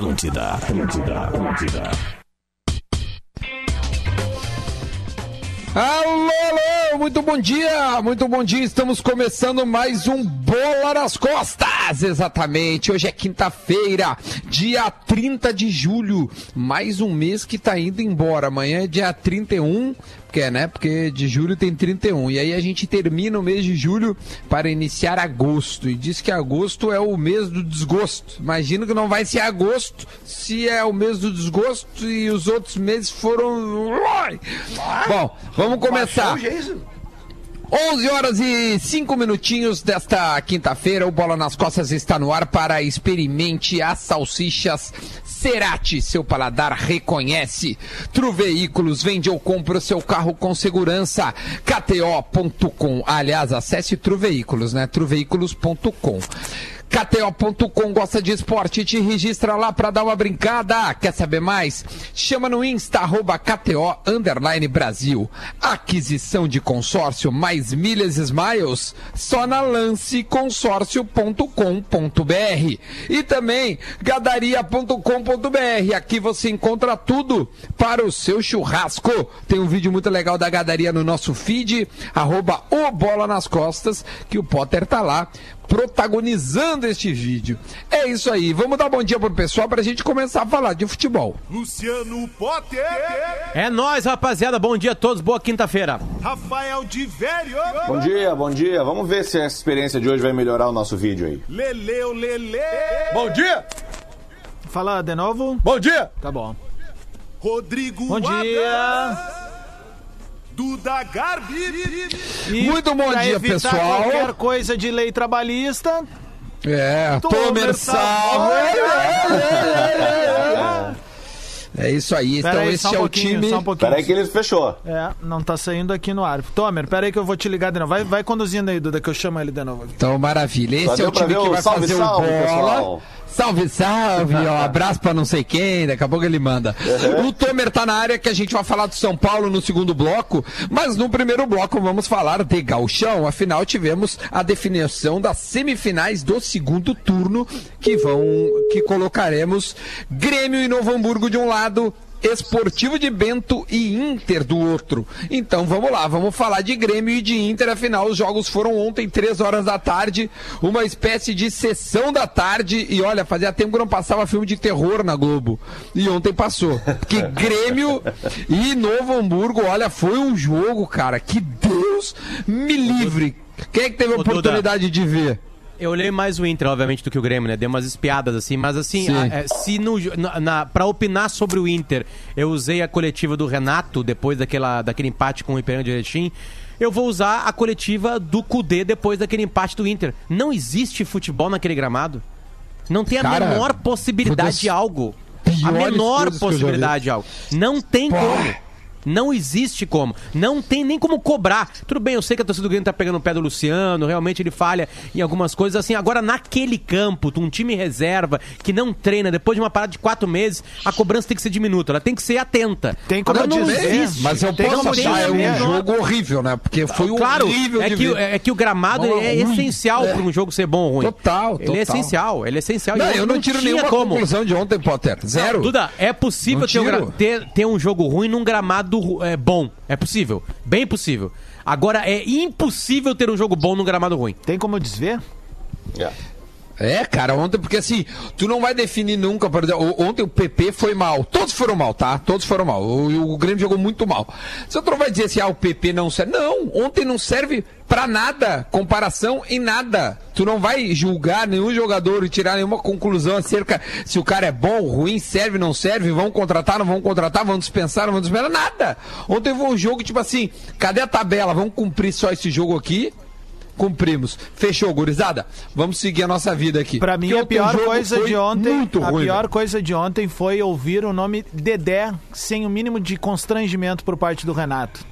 Atlântida, Atlântida, Atlântida. Alô, alô, muito bom dia, muito bom dia. Estamos começando mais um Bola nas Costas, exatamente. Hoje é quinta-feira, dia 30 de julho. Mais um mês que tá indo embora. Amanhã é dia 31, porque, né? Porque de julho tem 31. E aí a gente termina o mês de julho para iniciar agosto. E diz que agosto é o mês do desgosto. Imagino que não vai ser agosto se é o mês do desgosto e os outros meses foram. Bom, vamos começar. 11 horas e 5 minutinhos desta quinta-feira. O Bola nas Costas está no ar para experimente as salsichas Cerati. Seu paladar reconhece. Tru Veículos vende ou compra seu carro com segurança. KTO.com. Aliás, acesse Tru Veículos, né? Truveículos.com. KTO.com gosta de esporte, te registra lá pra dar uma brincada. Quer saber mais? Chama no Insta, arroba KTO, underline Brasil. Aquisição de consórcio mais milhas smiles, só na lanceconsórcio.com.br. E também gadaria.com.br. Aqui você encontra tudo para o seu churrasco. Tem um vídeo muito legal da Gadaria no nosso feed, arroba o Bola nas Costas, que o Potter tá lá protagonizando este vídeo. É isso aí. Vamos dar bom dia pro pessoal pra gente começar a falar de futebol. Luciano Potter. É nóis, rapaziada. Bom dia a todos. Boa quinta-feira. Rafael de Velho. Bom dia, bom dia. Vamos ver se essa experiência de hoje vai melhorar o nosso vídeo aí. Leleu Lele. Bom dia. Fala de novo. Bom dia. Tá bom. Rodrigo Bom dia. Duda Garbi. E Muito bom dia, evitar pessoal. qualquer coisa de lei trabalhista. É, Tomer Salvo. É isso aí. Pera Então aí, esse só um é o time. só um. Peraí que ele fechou. É, não tá saindo aqui no ar. Tomer, pera aí que eu vou te ligar de novo. Vai, vai conduzindo aí, Duda, que eu chamo ele de novo aqui. Então, maravilha. Só Esse é o time que o vai salve, fazer salve, o bola. pessoal. Salve, salve, ó, abraço pra não sei quem, daqui a pouco ele manda. O Tomer tá na área que a gente vai falar do São Paulo no segundo bloco, mas no primeiro bloco vamos falar de Galchão, afinal tivemos a definição das semifinais do segundo turno, que vão, que colocaremos Grêmio e Novo Hamburgo de um lado, Esportivo de Bento e Inter do outro. Então vamos lá, vamos falar de Grêmio e de Inter, afinal os jogos foram ontem, três horas da tarde, uma espécie de sessão da tarde, e olha, fazia tempo que não passava filme de terror na Globo. E ontem passou. Porque Grêmio e Novo Hamburgo, olha, foi um jogo, cara, que Deus me livre. Quem é que teve a oportunidade de ver? Eu olhei mais o Inter, obviamente, do que o Grêmio, né? Dei umas espiadas assim, mas assim, Sim. a- é, se no, na, na- pra opinar sobre o Inter, eu usei a coletiva do Renato depois daquela, daquele empate com o Ipiranga de Erechim, eu vou usar a coletiva do Cudê depois daquele empate do Inter. Não existe futebol naquele gramado. Não tem a Cara, menor possibilidade de algo. A menor possibilidade de algo. Não tem Pô. como. Não existe como. Não tem nem como cobrar. Tudo bem, eu sei que a torcida do Grêmio tá pegando o pé do Luciano, realmente ele falha em algumas coisas assim. Agora, naquele campo, um time reserva que não treina, depois de uma parada de quatro meses, a cobrança tem que ser diminuta, ela tem que ser atenta. Tem como Agora, não dizer, existe. Mas eu posso achar, é um jogo horrível, né? Porque foi Claro, horrível é que, ver. é que o gramado Bola é ruim. essencial É. para um jogo ser bom ou ruim. Total, Ele é total. essencial, ele é essencial. Não, eu não tiro tinha nenhuma como. conclusão de ontem, Potter. Zero. Duda, é possível Não tiro. ter, ter um jogo ruim num gramado ru- é, bom. É possível. Bem possível. Agora, é impossível ter um jogo bom num gramado ruim. Tem como desver? É, cara, ontem, porque assim, tu não vai definir nunca, por exemplo, ontem o PP foi mal. Todos foram mal, tá? Todos foram mal. O, o Grêmio jogou muito mal. Você não vai dizer assim, ah, o PP não serve. Não, ontem não serve pra nada. Comparação em nada. Tu não vai julgar nenhum jogador e tirar nenhuma conclusão acerca se o cara é bom, ruim, serve, não serve, vão contratar, não vão contratar, vão dispensar, não vão dispensar, nada. Ontem foi um jogo, tipo assim, cadê a tabela? Vamos cumprir só esse jogo aqui? Cumprimos. Fechou, gurizada? Vamos seguir a nossa vida aqui. Pra mim, a pior coisa de ontem. Muito a ruim. pior velho. coisa de ontem foi ouvir o nome Dedé sem o mínimo de constrangimento por parte do Renato.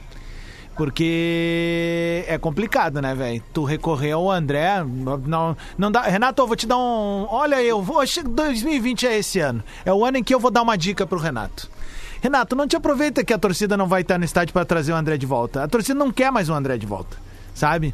Porque é complicado, né, velho? Tu recorrer ao André, não, não dá. Renato, eu vou te dar um. Olha, eu vou. 2020 é esse ano. É o ano em que eu vou dar uma dica pro Renato. Renato, não te aproveita que a torcida não vai estar no estádio para trazer o André de volta. A torcida não quer mais o André de volta. Sabe?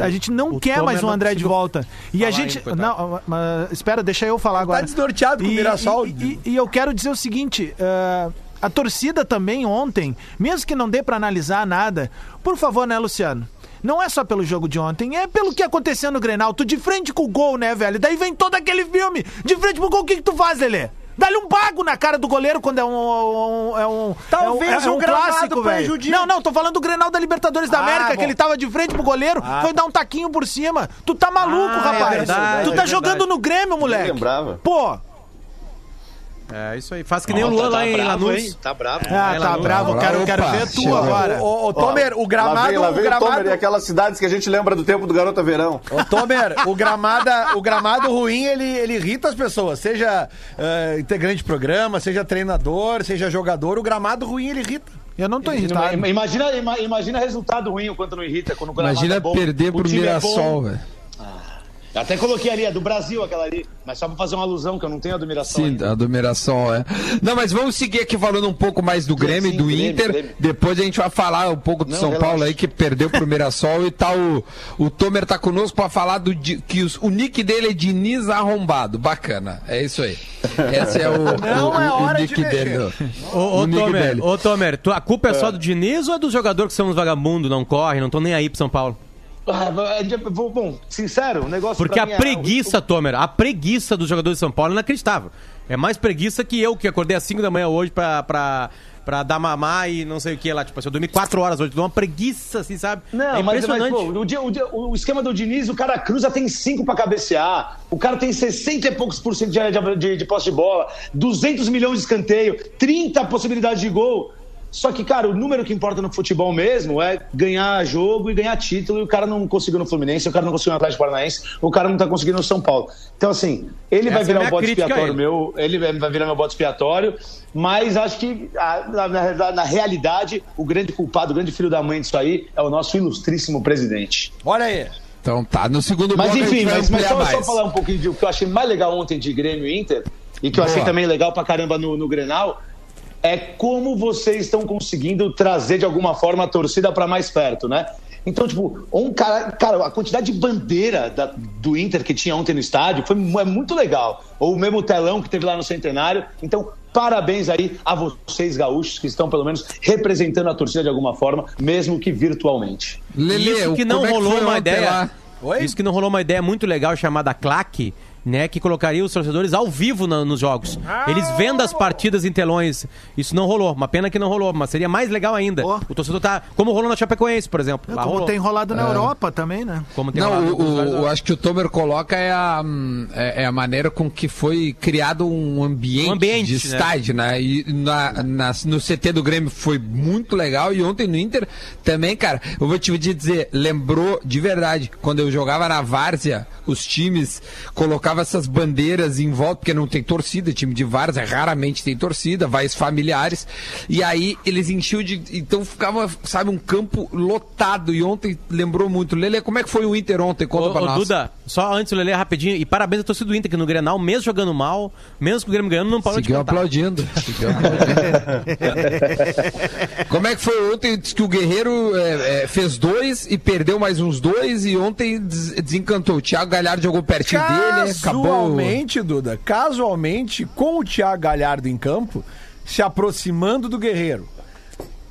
A, a gente não quer mais um não André de volta. E a gente. coitado. não, mas, espera, deixa eu falar agora. desnorteado com o Mirassol. E, e- e eu quero dizer o seguinte: ah, a torcida também ontem, mesmo que não dê pra analisar nada, por favor, né, Luciano? Não é só pelo jogo de ontem, é pelo que aconteceu no Grenal. Tu de frente com o gol, né, velho? Daí vem todo aquele filme. De frente pro gol, o que, que tu faz, Lelê? Dá-lhe um bago na cara do goleiro quando é um. um- é um Talvez é um, é um clássico, velho. prejudique. Não, não, tô falando do Grenal da Libertadores da Ah, América, bom. que ele tava de frente pro goleiro, foi dar um taquinho por cima. Tu tá maluco, Ah, é rapaz. verdade, tu é tá verdade. jogando no Grêmio, moleque. lembrava. Pô, É isso aí. Faz que nem o Luan lá em Lanús. Tá bravo. ah, É, tá Lanús. bravo, quero, quero Opa, ver tu agora. Ô, ô, Tomer, o Lá gramado. vem, lá vem o gramado Tomer e aquelas cidades que a gente lembra do tempo do Garota Verão. Ô, Tomer, o, gramada, o gramado ruim, ele, ele irrita as pessoas. Seja eh, integrante de programa, seja treinador, seja jogador, o gramado ruim, ele irrita. Eu não tô irritado. Imagina, ima- imagina resultado ruim o quanto não irrita quando o gramado Imagina é bom, perder o pro é Mirassol, bom. Até coloquei ali, é do Brasil aquela ali, mas só pra fazer uma alusão que eu não tenho admiração. Sim, ainda. a do Mirassol, é. Não, mas vamos seguir aqui falando um pouco mais do Grêmio e sim, do Grêmio, Inter. Grêmio. Depois a gente vai falar um pouco do Não, São relaxa. Paulo aí, que perdeu pro Mirassol. e tá o, o Tomer tá conosco pra falar do, que os- o nick dele é Diniz Arrombado. Bacana, é isso aí. Esse é o, Não o, é o- o hora nick de dele. Ô, ô, O nick Tomer, dele. ô, Tomer, tu- a culpa é só do Diniz ou é dos jogadores que são uns vagabundos, não correm, não estão nem aí pro São Paulo? Ah, é, Bom, sincero, o negócio Porque a é- preguiça, Tomer, a preguiça dos jogadores de São Paulo é inacreditável. É mais preguiça que eu, que acordei às 5 da manhã hoje pra, pra, pra dar mamar e não sei o que lá. Tipo assim, eu dormi 4 horas hoje, dou uma preguiça, assim, sabe? Não, é mas, mas impressionante. pô, o, dia- o dia- o esquema do Diniz, o cara cruza, tem 5 pra cabecear, o cara tem 60 e poucos por cento de, de, de, de posse de bola, 200 milhões de escanteio, 30 possibilidades de gol. Só que, cara, o número que importa no futebol mesmo é ganhar jogo e ganhar título, e o cara não conseguiu no Fluminense, o cara não conseguiu no Atlético Paranaense, o cara não tá conseguindo no São Paulo. Então, assim, ele Essa vai é virar minha um a expiatório ele. meu, ele vai virar meu bode expiatório, mas acho que, na, na- na realidade, o grande culpado, o grande filho da mãe disso aí é o nosso ilustríssimo presidente. Olha aí. Então tá, no segundo Mas enfim, mas, mas só, só falar um pouquinho de o que eu achei mais legal ontem de Grêmio e Inter, e que eu achei Boa. também legal pra caramba no, no Grenal, é como vocês estão conseguindo trazer de alguma forma a torcida pra mais perto, né? Então, tipo, um cara, cara, a quantidade de bandeira da- do Inter que tinha ontem no estádio foi é muito legal. Ou o mesmo telão que teve lá no Centenário. Então, parabéns aí a vocês, gaúchos, que estão pelo menos representando a torcida de alguma forma, mesmo que virtualmente. Lelê, Isso que não como é rolou foi uma ideia. lá? Oi? Isso que não rolou uma ideia muito legal chamada claque, né? Que colocaria os torcedores ao vivo na- nos jogos. Eles vendo as partidas em telões. Isso não rolou. Uma pena que não rolou, mas seria mais legal ainda. Ó. O torcedor tá. Como rolou na Chapecoense, por exemplo. Lá Como rolou. tem rolado na Europa também, né? Como tem Não, rolado o, o- eu acho que o Tomer coloca é a, é, é a maneira com que foi criado um ambiente, Um ambiente, de né? estádio, né? E na, na- no CT do Grêmio foi muito legal. E ontem no Inter também, cara, eu vou te dizer, lembrou de verdade, quando eu jogava na Várzea, os times colocavam essas bandeiras em volta, porque não tem torcida, time de Várzea raramente tem torcida, vais familiares. E aí eles enchiam de. Então ficava, sabe, um campo lotado. E ontem lembrou muito. Lele, como é que foi o Inter ontem? Conta Ô, pra ô, nós. Duda, só antes o Lelê rapidinho, e parabéns à torcida do Inter, que no Grenal, mesmo jogando mal, mesmo que o Grêmio ganhando, não parou de Seguiu cantar. aplaudindo. Seguiu aplaudindo. Como é que foi ontem? Diz que o Guerreiro é, é, fez dois e perdeu mais uns dois e ontem des- desencantou. O Thiago Galhardo jogou pertinho dele, acabou. Casualmente, Duda, casualmente, com o Thiago Galhardo em campo, se aproximando do Guerreiro.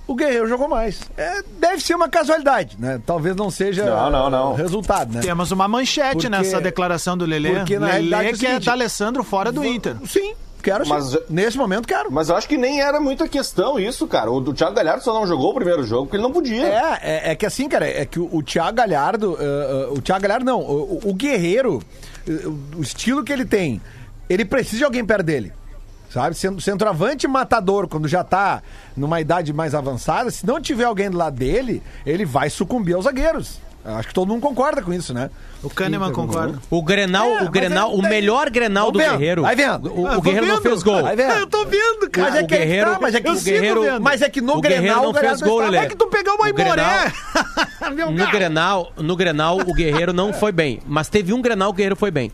O Guerreiro jogou mais. É, deve ser uma casualidade, né? Talvez não seja Não, não, não. o resultado, né? Temos uma manchete Porque- nessa declaração do Lelê. porque na realidade é Lelê o que é da Alessandro fora do Inter. Sim, quero sim. Mas- Nesse momento, quero. Mas eu acho que nem era muita questão isso, cara. O do Thiago Galhardo só não jogou o primeiro jogo porque ele não podia. É, é, é que assim, cara, é que o, o Thiago Galhardo, uh, uh, o Thiago Galhardo não, o, o- o Guerreiro, uh, o estilo que ele tem, ele precisa de alguém perto dele. Sabe? Sendo centroavante matador, quando já tá numa idade mais avançada, se não tiver alguém do lado dele, ele vai sucumbir aos zagueiros. Eu Acho que todo mundo concorda com isso, né? O Kahneman concorda. O Grenal, É, o Grenal, aí- o melhor Grenal do vendo, Guerreiro. vai vendo. O, Ah, o tô Guerreiro não vendo. fez gol. Vai vendo. Eu tô vendo, cara. Mas é o que aí Guerreiro, tá, mas é que o Guerreiro, vendo. Mas é que no o Grenal, não o fez gol, Lelê. É que tu pegou uma O Grenal- Imoré. No Grenal, no Grenal, o Guerreiro não foi bem. Mas teve um Grenal que o Guerreiro foi bem.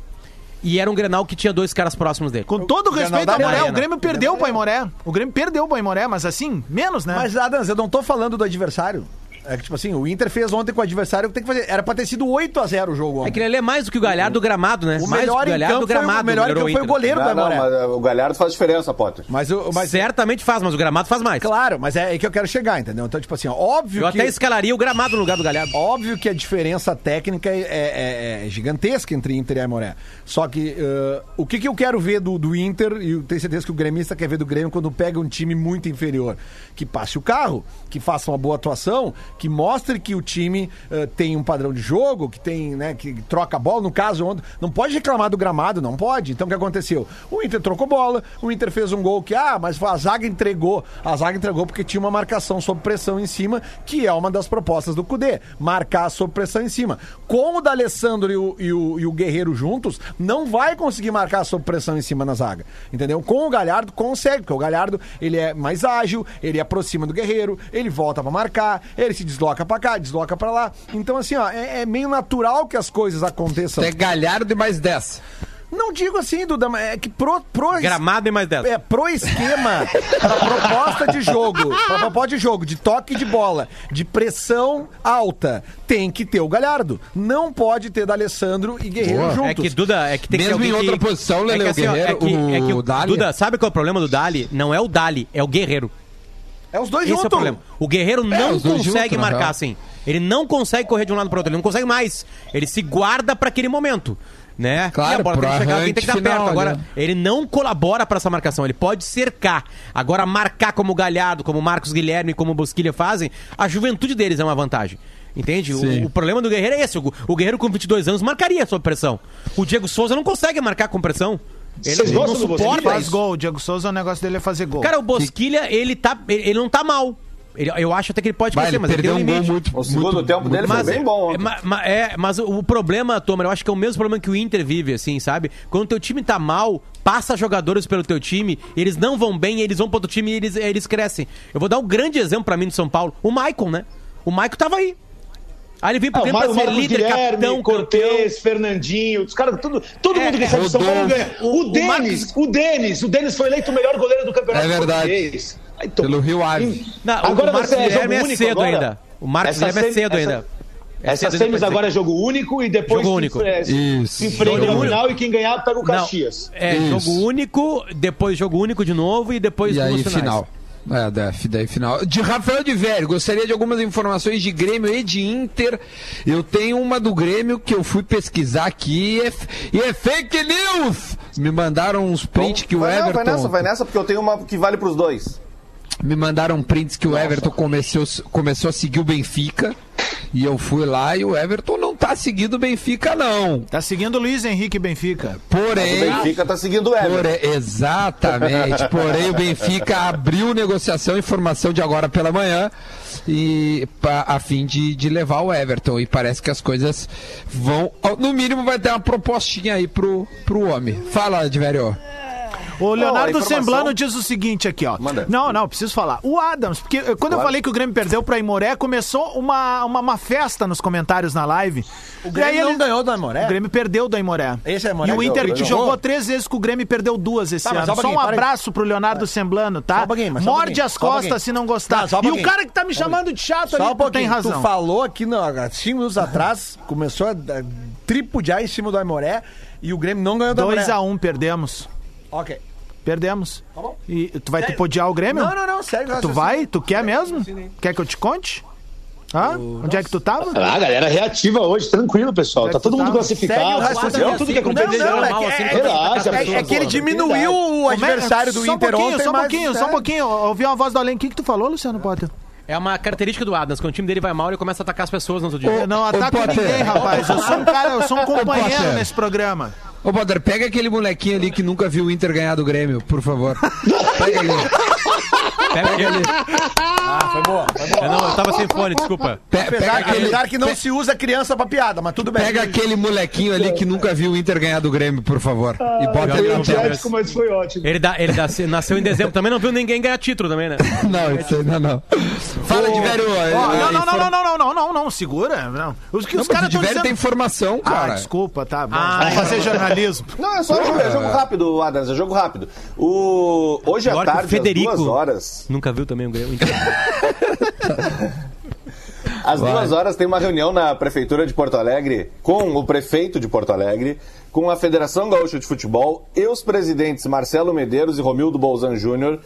E era um Grenal que tinha dois caras próximos dele. Com todo o respeito ao Moré, o Grêmio perdeu pro Aimoré. O Grêmio perdeu pro Aimoré, mas assim, menos, né? Mas, Adams, eu não tô falando do adversário. É que, tipo assim, o Inter fez ontem com o adversário que tem que fazer. Era pra ter sido 8x0 o jogo É ontem. que ele é mais do que o Galhardo do gramado, né? O mais do melhor que o em Galhardo do campo foi, o gramado. melhor campo foi o goleiro da Não, não, Moré. mas uh, o Galhardo faz diferença, Potter. Mas, o- mas Certamente faz, mas o gramado faz mais. Claro, mas é aí que eu quero chegar, entendeu? Então, tipo assim, ó, óbvio Eu que... até escalaria o gramado no lugar do Galhardo. Óbvio que a diferença técnica é, é- é gigantesca entre Inter e Aimoré. Só que uh, o que, que eu quero ver do, do Inter, e eu tenho certeza que o gremista quer ver do Grêmio quando pega um time muito inferior, que passe o carro, que faça uma boa atuação, que mostre que o time uh, tem um padrão de jogo, que tem, né, que troca a bola. No caso, onde, não pode reclamar do gramado, não pode. Então o que aconteceu? O Inter trocou bola, o Inter fez um gol que, ah, mas a zaga entregou. A zaga entregou porque tinha uma marcação sob pressão em cima, que é uma das propostas do Cudê. Marcar sob pressão em cima. Com o D'Alessandro e o, e, o, e o Guerreiro juntos, não vai conseguir marcar sob pressão em cima na zaga. Entendeu? Com o Galhardo consegue, porque o Galhardo ele é mais ágil, ele aproxima do Guerreiro, ele volta pra marcar, ele se desloca pra cá, desloca pra lá. Então, assim, ó, é, é meio natural que as coisas aconteçam. É Galhardo e mais 10. Não digo assim, Duda, mas é que pro, pro, Gramado e mais 10. é, pro esquema, pra proposta de jogo, pra proposta de jogo, de toque de bola, de pressão alta, tem que ter o Galhardo. Não pode ter D'Alessandro e Guerreiro Boa. juntos. É que Duda, é que tem Mesmo que ser em outra que- posição, Lele, é que, o assim, ó, Guerreiro, é que, é que o Dali. Duda, sabe qual é o problema do Dali? Não é o Dali, é o Guerreiro. É os dois Esse juntos. é o problema. O Guerreiro não os dois consegue juntos, na marcar real. assim. Ele não consegue correr de um lado para outro, ele não consegue mais. Ele se guarda para aquele momento. Né? Claro, e a bola pro tem que chegar, alguém tem que estar arranque perto. final, Agora, né? ele não colabora para essa marcação, ele pode cercar. Agora, marcar como o Galhardo, como o Marcos Guilherme, como o Bosquilha fazem, a juventude deles é uma vantagem. Entende? Sim. O, o problema do Guerreiro é esse. O, o Guerreiro com 22 anos marcaria sob pressão. O Diego Souza não consegue marcar com pressão. Ele, Vocês ele não gostam do Bosquilha? suporta Faz isso. gol. O Diego Souza, o negócio dele é fazer gol. Cara, o Bosquilha, ele, tá, ele, ele não tá mal. Ele- eu acho até que ele pode Vai, crescer, ele mas ele tem um limite. muito... O segundo muito- tempo dele Mas, foi bem bom. é, ma- é, mas o, o problema, Tomer, eu acho que é o mesmo problema que o Inter vive, assim, sabe? Quando o teu time tá mal, passa jogadores pelo teu time, eles não vão bem, eles vão pro outro time e eles, eles crescem. Eu vou dar um grande exemplo pra mim do São Paulo. O Maicon, né? O Maicon tava aí. Aí ele veio pro Ah, Grêmio pra ser Marcos líder, Guilherme, capitão. Cortez, Fernandinho, os caras, tudo, todo É, mundo que sai de São Paulo ganha. O- O, o Denis, Marcos- o Denis, o Denis foi eleito o melhor goleiro do campeonato É verdade. português. Aí, tô- Pelo Rio Ave. Não, Agora o Marcos você é Guilherme é cedo agora? ainda. O Marcos Essa Guilherme é cedo essa- ainda. É Essas semis agora é jogo único e depois Jogo se- único. é, se enfrenta no final e quem ganhar pega o Não, Caxias. é Isso. jogo único, depois jogo único de novo e depois E aí, finais. final. É, daí, daí final. De Rafael de Velho, gostaria de algumas informações de Grêmio e de Inter. Eu tenho uma do Grêmio que eu fui pesquisar aqui e é, e é fake news! Me mandaram uns prints que o vai, não, Everton. vai nessa, vai nessa, porque eu tenho uma que vale pros dois. Me mandaram prints que o Everton começou, começou a seguir o Benfica. E eu fui lá e o Everton não tá seguindo o Benfica, não. Tá seguindo o Luiz Henrique Benfica. O Porém. Benfica tá seguindo o Everton. Exatamente. Porém, o Benfica abriu negociação e formação de agora pela manhã e pa- a fim de, de levar o Everton. E parece que as coisas vão. No mínimo, vai ter uma propostinha aí pro, pro homem. Fala, Diverio. O Leonardo informação- Semblano diz o seguinte aqui, ó. Manda. Não, não, preciso falar. O Adams, porque eh, quando eu Claro. falei que o Grêmio perdeu pra Imoré, começou uma, uma, uma festa nos comentários na live. O Grêmio não ganhou do Aimoré? O Grêmio perdeu do Aimoré. Esse é Aimoré E o Inter jogou? jogou três vezes com o Grêmio e perdeu duas esse Tá, ano. só um Só um para aí. abraço pro Leonardo Semblano, tá? Só um mas um Morde as um pouquinho. costas se não gostar. Tá, um e o cara que tá me chamando de chato Só ali, um tem razão. Tu falou aqui, não, há cinco minutos atrás, começou a a tripudiar em cima do Aimoré e o Grêmio não ganhou do Aimoré. 2x1, perdemos. Ok. Perdemos. Tá bom. E tu vai Sério? tripudiar o Grêmio? Não, não, não, sério. Tu vai? Tu quer mesmo? Quer que eu te conte? Hã? Onde é que tu tava? Ah, galera reativa hoje, tranquilo, pessoal. Tá todo mundo Segue o classificado. raciocínio. Não, tudo que é Não, não, é que- assim, é- Relaxa, é- é que ele diminuiu o é? adversário do Só um Inter pouquinho, ontem, Só um pouquinho, só um é. pouquinho. Eu ouvi uma voz do além. O que, que tu falou, Luciano Potter? É uma característica do Adams. Quando o time dele vai mal, ele começa a atacar as pessoas no outro dia. Eu não ataco ninguém, rapaz. Eu sou um cara, eu sou um companheiro nesse programa. Ô, Potter, pega aquele molequinho ali que nunca viu o Inter ganhar do Grêmio, por favor. Pega ali. Pega ele. Ah, foi boa, foi boa. Eu, não, eu tava sem fone, desculpa. Pe- Apesar, pega aquele, apesar que não se usa criança pra piada, mas tudo bem. pega aquele molequinho ali que nunca viu o Inter ganhar do Grêmio, por favor. E bota ele na tela. antiético, mas foi ótimo. Ele, dá, ele dá- nasceu em dezembro, também não viu ninguém ganhar título também, né? Não, isso ainda não. Fala de velho. Ó, não, não, não, não, não, não, não, não, não, segura. Não. Os que os caras de estão velho dizendo... tem informação, Ah, cara. desculpa, tá bom. Ah, fazer jornalismo. Não, é só jogo, é jogo rápido, Adams, é jogo rápido. O... Hoje à tarde, Federico. às duas horas, Nunca viu também o Grêmio. Às Vai. duas horas tem uma reunião na Prefeitura de Porto Alegre com o prefeito de Porto Alegre, com a Federação Gaúcha de Futebol e os presidentes Marcelo Medeiros e Romildo Bolzan Júnior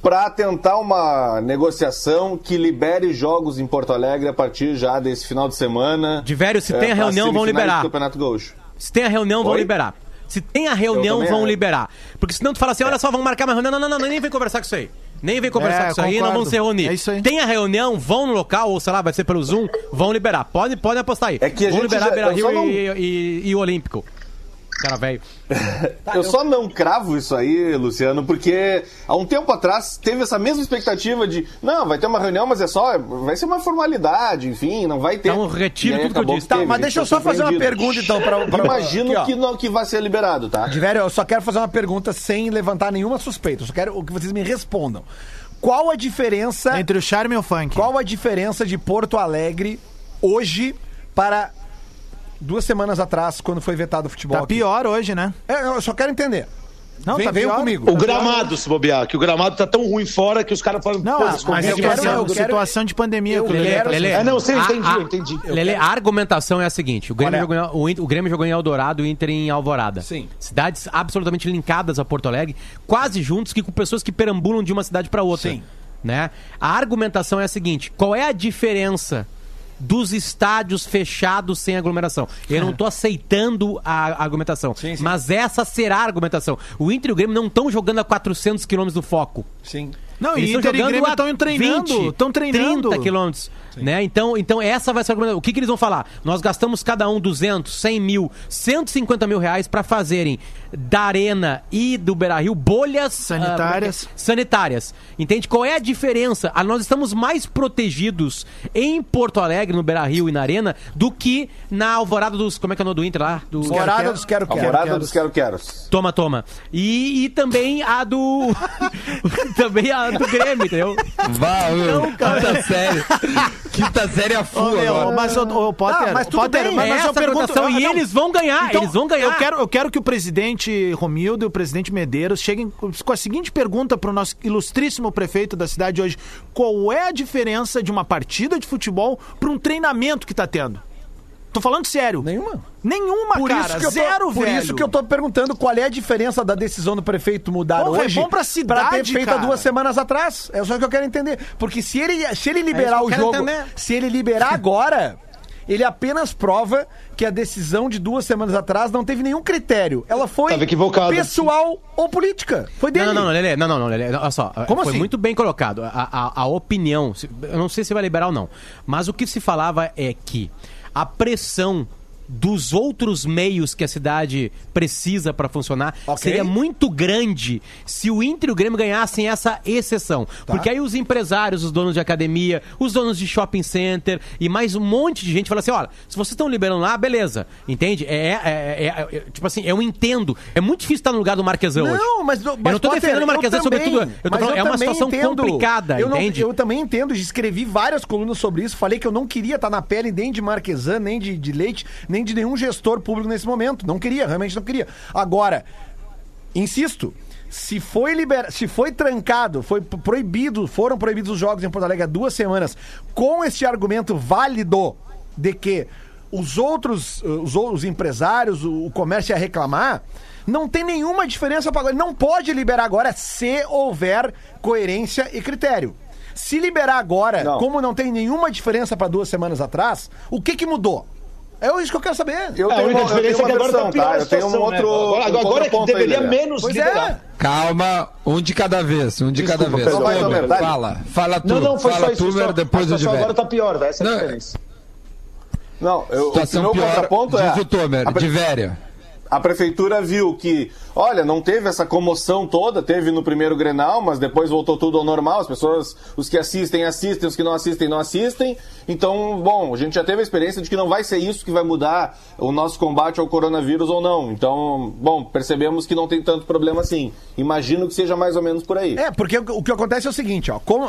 para tentar uma negociação que libere jogos em Porto Alegre a partir já desse final de semana. De velho, se É, tem a reunião, vão liberar. do Campeonato Gaúcho. Se tem a reunião, vão Oi? liberar. Se tem a reunião, vão acho. liberar. Porque senão tu fala assim, olha só, vamos marcar uma reunião. Não, não, não, nem vem conversar com isso aí. Nem vem conversar É, com isso aí, não concordo. vão se reunir. É isso aí. Tem a reunião, vão no local, ou sei lá, vai ser pelo Zoom, vão liberar. Pode, pode apostar aí. É que vão liberar já- Beira eu Rio não- e, e- e o Olímpico. Cara velho. eu só não cravo isso aí, Luciano, porque há um tempo atrás teve essa mesma expectativa de não, vai ter uma reunião, mas é só, vai ser uma formalidade, enfim, não vai ter. Então, retiro aí tudo que eu disse. Tá, teve, mas deixa eu só fazer uma pergunta então pra. pra Imagino aqui, que, não, que vai ser liberado, tá? De velho, eu só quero fazer uma pergunta sem levantar nenhuma suspeita. Eu só quero que vocês me respondam. Qual a diferença. Entre o charme e o funk. Qual a diferença de Porto Alegre hoje para duas semanas atrás, quando foi vetado o futebol? Tá aqui? pior hoje, né? É, eu só quero entender. Não, Vem, tá pior. comigo. O gramado, se bobear, que o gramado tá tão ruim fora que os caras falam, Não, mas, é eu vai quero- eu quero- situação de pandemia. eu que quero- Lelê- Lelê, É, não, a- entendi, a- entendi. Lelê, a argumentação é a seguinte: o Grêmio, é? jogou, em- o, Inter- o Grêmio jogou em Eldorado e o Inter em Alvorada. Sim. Cidades absolutamente linkadas a Porto Alegre, quase juntos, que com pessoas que perambulam de uma cidade para outra. Sim. Né? A argumentação é a seguinte: qual é a diferença? Dos estádios fechados sem aglomeração. Eu não tô aceitando a argumentação, Sim, sim. mas essa será a argumentação. O Inter e o Grêmio não estão jogando a 400 quilômetros do foco. Sim. Não, Eles e estão Inter e Grêmio estão treinando. 20, Estão treinando. 30 quilômetros. Né? Então, então, essa vai ser a argumentação. O que, que eles vão falar? Nós gastamos cada um 200, 100 mil, 150 mil reais para fazerem da Arena e do Beira-Rio bolhas Sanitárias. ah, sanitárias. Entende? Qual é a diferença? Ah, Nós estamos mais protegidos em Porto Alegre, no Beira-Rio e na Arena, do que na Alvorada dos... Como é que é o nome do Inter lá? Do... Morada dos Quero Quero. Alvorada dos Quero-Queros. Toma, toma. E, e também a do. também a do Grêmio, entendeu? Vá, meu. Não, cara. Quinta série. Quinta série a Ô, full meu, agora. mas o, o Potter, Ah, mas tudo Potter, bem. mas, É mas eu essa a pergunto, ah, e não. eles vão ganhar, Então, eles vão ganhar. Eu quero, eu quero que o presidente Romildo e o presidente Medeiros cheguem com a seguinte pergunta para o nosso ilustríssimo prefeito da cidade hoje: qual é a diferença de uma partida de futebol para um treinamento que tá tendo? Tô falando sério. Nenhuma. Nenhuma, Por cara. isso que eu tô, Zero, por velho. isso que eu tô perguntando qual é a diferença da decisão do prefeito mudar Porra, é hoje bom pra ter cidade, feito há cara. duas semanas atrás. É só o que eu quero entender. Porque se ele, se ele É liberar que eu o jogo, entender. se ele liberar agora, ele apenas prova que a decisão de duas semanas atrás não teve nenhum critério. Ela foi pessoal ou política. Foi dele. Não, não, não, Lelê, não, não, não, Lelê, olha só, Como foi assim? muito bem colocado. A, a, a opinião, eu não sei se vai liberar ou não, mas o que se falava é que a pressão dos outros meios que a cidade precisa para funcionar Ok. seria muito grande se o Inter e o Grêmio ganhassem essa exceção. Tá. Porque aí os empresários, os donos de academia, os donos de shopping center e mais um monte de gente fala assim: olha, se vocês estão liberando lá, beleza. Entende? É, é- é- é- tipo assim, eu entendo. É muito difícil estar no lugar do Marquesão hoje. Não, mas, eu não tô defendendo o Marquesão eu sobre também, tudo. Eu mas falando, é uma situação entendo. complicada, eu não- entende? eu também entendo, escrevi várias colunas sobre isso, falei que eu não queria estar na pele nem de Marquesan, nem de, de Leite, nem de nenhum gestor público nesse momento. Não queria, realmente não queria. Agora, insisto, se foi liber... se foi trancado, foi proibido, foram proibidos os jogos em Porto Alegre há duas semanas, com este argumento válido de que os outros, uh, os, empresários, o, comércio ia reclamar, não tem nenhuma diferença para agora. Não pode liberar agora se houver coerência e critério. Se liberar agora, Não. como não tem nenhuma diferença para duas semanas atrás, o que que mudou? É isso que eu quero saber. Eu É, a tenho única uma, eu tenho diferença é que agora versão, tá pior tá? a Eu tenho um situação, né? outro. Agora, um agora é que aí, deveria Lelê. menos Pois liberar. é. Calma, um de cada vez, um de Desculpa, cada vez. Dá-lhe. fala, fala tu. Não, não, foi fala só isso. Tomer, só- depois a o de situação agora velho. tá pior, essa é a diferença. Não, eu, o Situação meu pior, contraponto é. diz o Tomer, a de velho. A prefeitura viu que, olha, não teve essa comoção toda, teve no primeiro Grenal, mas depois voltou tudo ao normal. As pessoas, os que assistem, assistem, os que não assistem, não assistem. Então, bom, a gente já teve a experiência de que não vai ser isso que vai mudar o nosso combate ao coronavírus ou não. Então, bom, percebemos que não tem tanto problema assim. Imagino que seja mais ou menos por aí. É, porque o, que acontece é o seguinte, ó. com-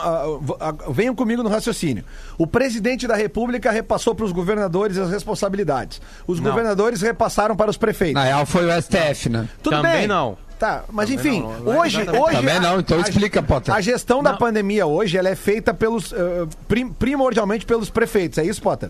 venham comigo no raciocínio. O presidente da República repassou para os governadores as responsabilidades. Os governadores repassaram para os prefeitos. Na real foi o STF, né? Tudo Também bem. não. Tá, mas Também enfim, não, não é hoje, exatamente. hoje Também não, então a- explica, Potter. A gestão da pandemia hoje, ela é feita pelos eh, prim- primordialmente pelos prefeitos, é isso, Potter?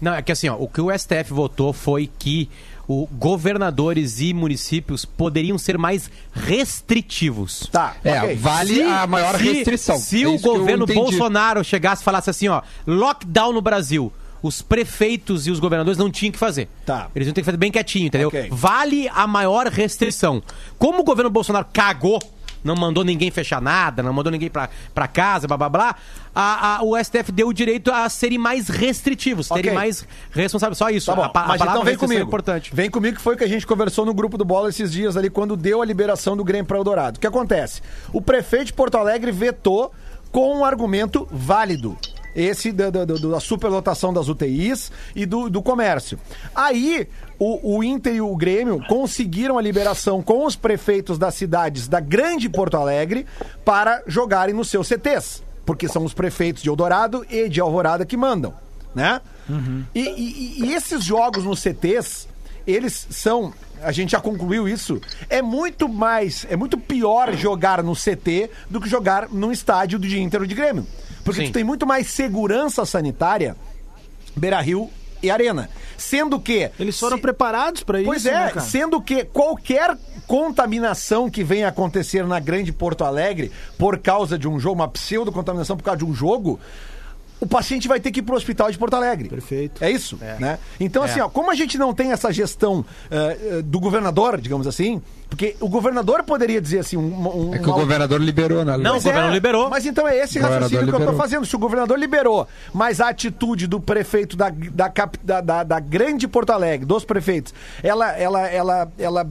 Não, é que assim, ó, o que o STF votou foi que o governadores e municípios poderiam ser mais restritivos. Tá. É, ok. vale Se- a maior se- restrição. Se É o governo. Bolsonaro chegasse e falasse assim, ó, lockdown no Brasil, os prefeitos e os governadores não tinham que fazer. Tá. Eles iam ter que fazer bem quietinho, entendeu? Ok. Vale a maior restrição. Como o governo Bolsonaro cagou, não mandou ninguém fechar nada, não mandou ninguém pra, pra casa, blá blá blá, a, a- o STF deu o direito a serem mais restritivos, terem Ok. mais responsáveis. Só isso. Tá bom, a, a mas palavra então vem é comigo. importante. Vem comigo que foi o que a gente conversou no grupo do Bola esses dias ali, quando deu a liberação do Grêmio para Eldorado. O que acontece? O prefeito de Porto Alegre vetou com um argumento válido. Esse da, da- da- superlotação das UTIs e do, do comércio. Aí, o, o Inter e o Grêmio conseguiram a liberação com os prefeitos das cidades da Grande Porto Alegre para jogarem nos seus CTs. Porque são os prefeitos de Eldorado e de Alvorada que mandam, né? E, e- e esses jogos nos CTs, eles são. A gente já concluiu isso. É muito mais. É muito pior jogar no CT do que jogar num estádio de Inter ou de Grêmio. Porque Sim. tu tem muito mais segurança sanitária, Beira Rio e Arena. Sendo que. Eles foram se- preparados pra Pois isso, é, né, cara? sendo que qualquer contaminação que venha acontecer na grande Porto Alegre por causa de um jogo, uma pseudo-contaminação por causa de um jogo, o paciente vai ter que ir pro hospital de Porto Alegre. Perfeito. É isso, né? Então, assim, ó, como a gente não tem essa gestão eh, do governador, digamos assim, porque o governador poderia dizer assim, um, um- É que o governador liberou, né? Não, Pois o governo liberou. Mas então é esse governador raciocínio que eu tô liberou. fazendo. Se o governador liberou, mas a atitude do prefeito da, da, cap- da, da- da grande Porto Alegre, dos prefeitos, ela, ela, ela, ela,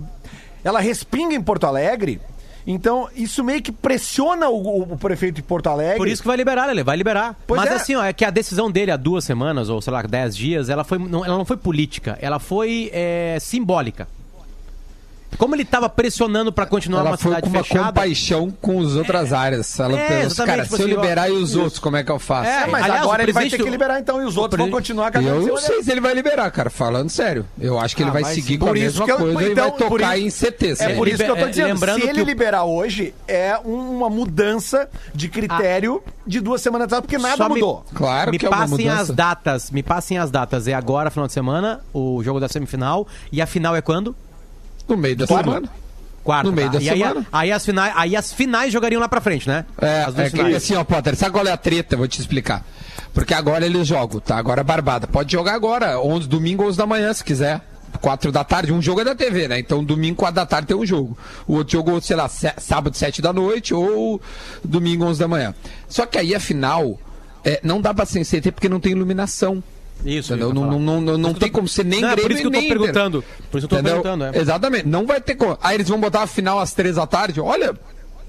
ela respinga em Porto Alegre. Então, isso meio que pressiona o, o- prefeito de Porto Alegre. Por isso que vai liberar, ele vai liberar. Pois Mas é. assim, ó, é que a decisão dele há duas semanas, ou sei lá, dez dias, ela, foi, não, ela não foi política, ela foi é, simbólica. Como ele tava pressionando pra continuar Ela uma foi cidade com uma fechada. compaixão com as outras áreas. Ela É, pensou, cara, tipo se eu assim, ó, liberar e os outros, como é que eu faço? É, É, mas Aliás, agora ele vai ter que liberar, então, e os outros vão presidente- continuar cagando em Eu não sei se ele vai liberar, cara. Falando sério. Eu acho que ele Ah, vai vai seguir com a mesma que eu- coisa e então, vai por tocar isso- em CT. É por isso que eu tô Liber- dizendo, lembrando se ele que o- liberar hoje, é uma mudança de critério de duas semanas atrás, porque nada mudou. Claro me que é passem as datas, me passem as datas. É agora, final de semana, o jogo da semifinal. E a final é quando? No meio da Quarta. semana. Quarta. No meio tá. da e aí, semana. Aí, as finais, aí as finais jogariam lá pra frente, né? É, as duas é finais. assim, ó, Potter, sabe qual é a treta? Vou te explicar. Porque agora eles jogam, tá? Agora é barbada. Pode jogar agora, 11, domingo, 11 da manhã, se quiser. 4 da tarde, um jogo é da TV, né? Então, domingo, 4 da tarde tem um jogo. O outro jogo, sei lá, sábado, 7 da noite ou domingo, 11 da manhã. Só que aí, afinal, é, não dá pra ser CT porque não tem iluminação. Isso, Entendeu? Não, não, não, não tem como ser nem Não, é Grêmio por isso que eu tô perguntando. Por isso que eu tô Entendeu? perguntando, é. Exatamente. Não vai ter como. Aí eles vão botar a final às três da tarde. Olha,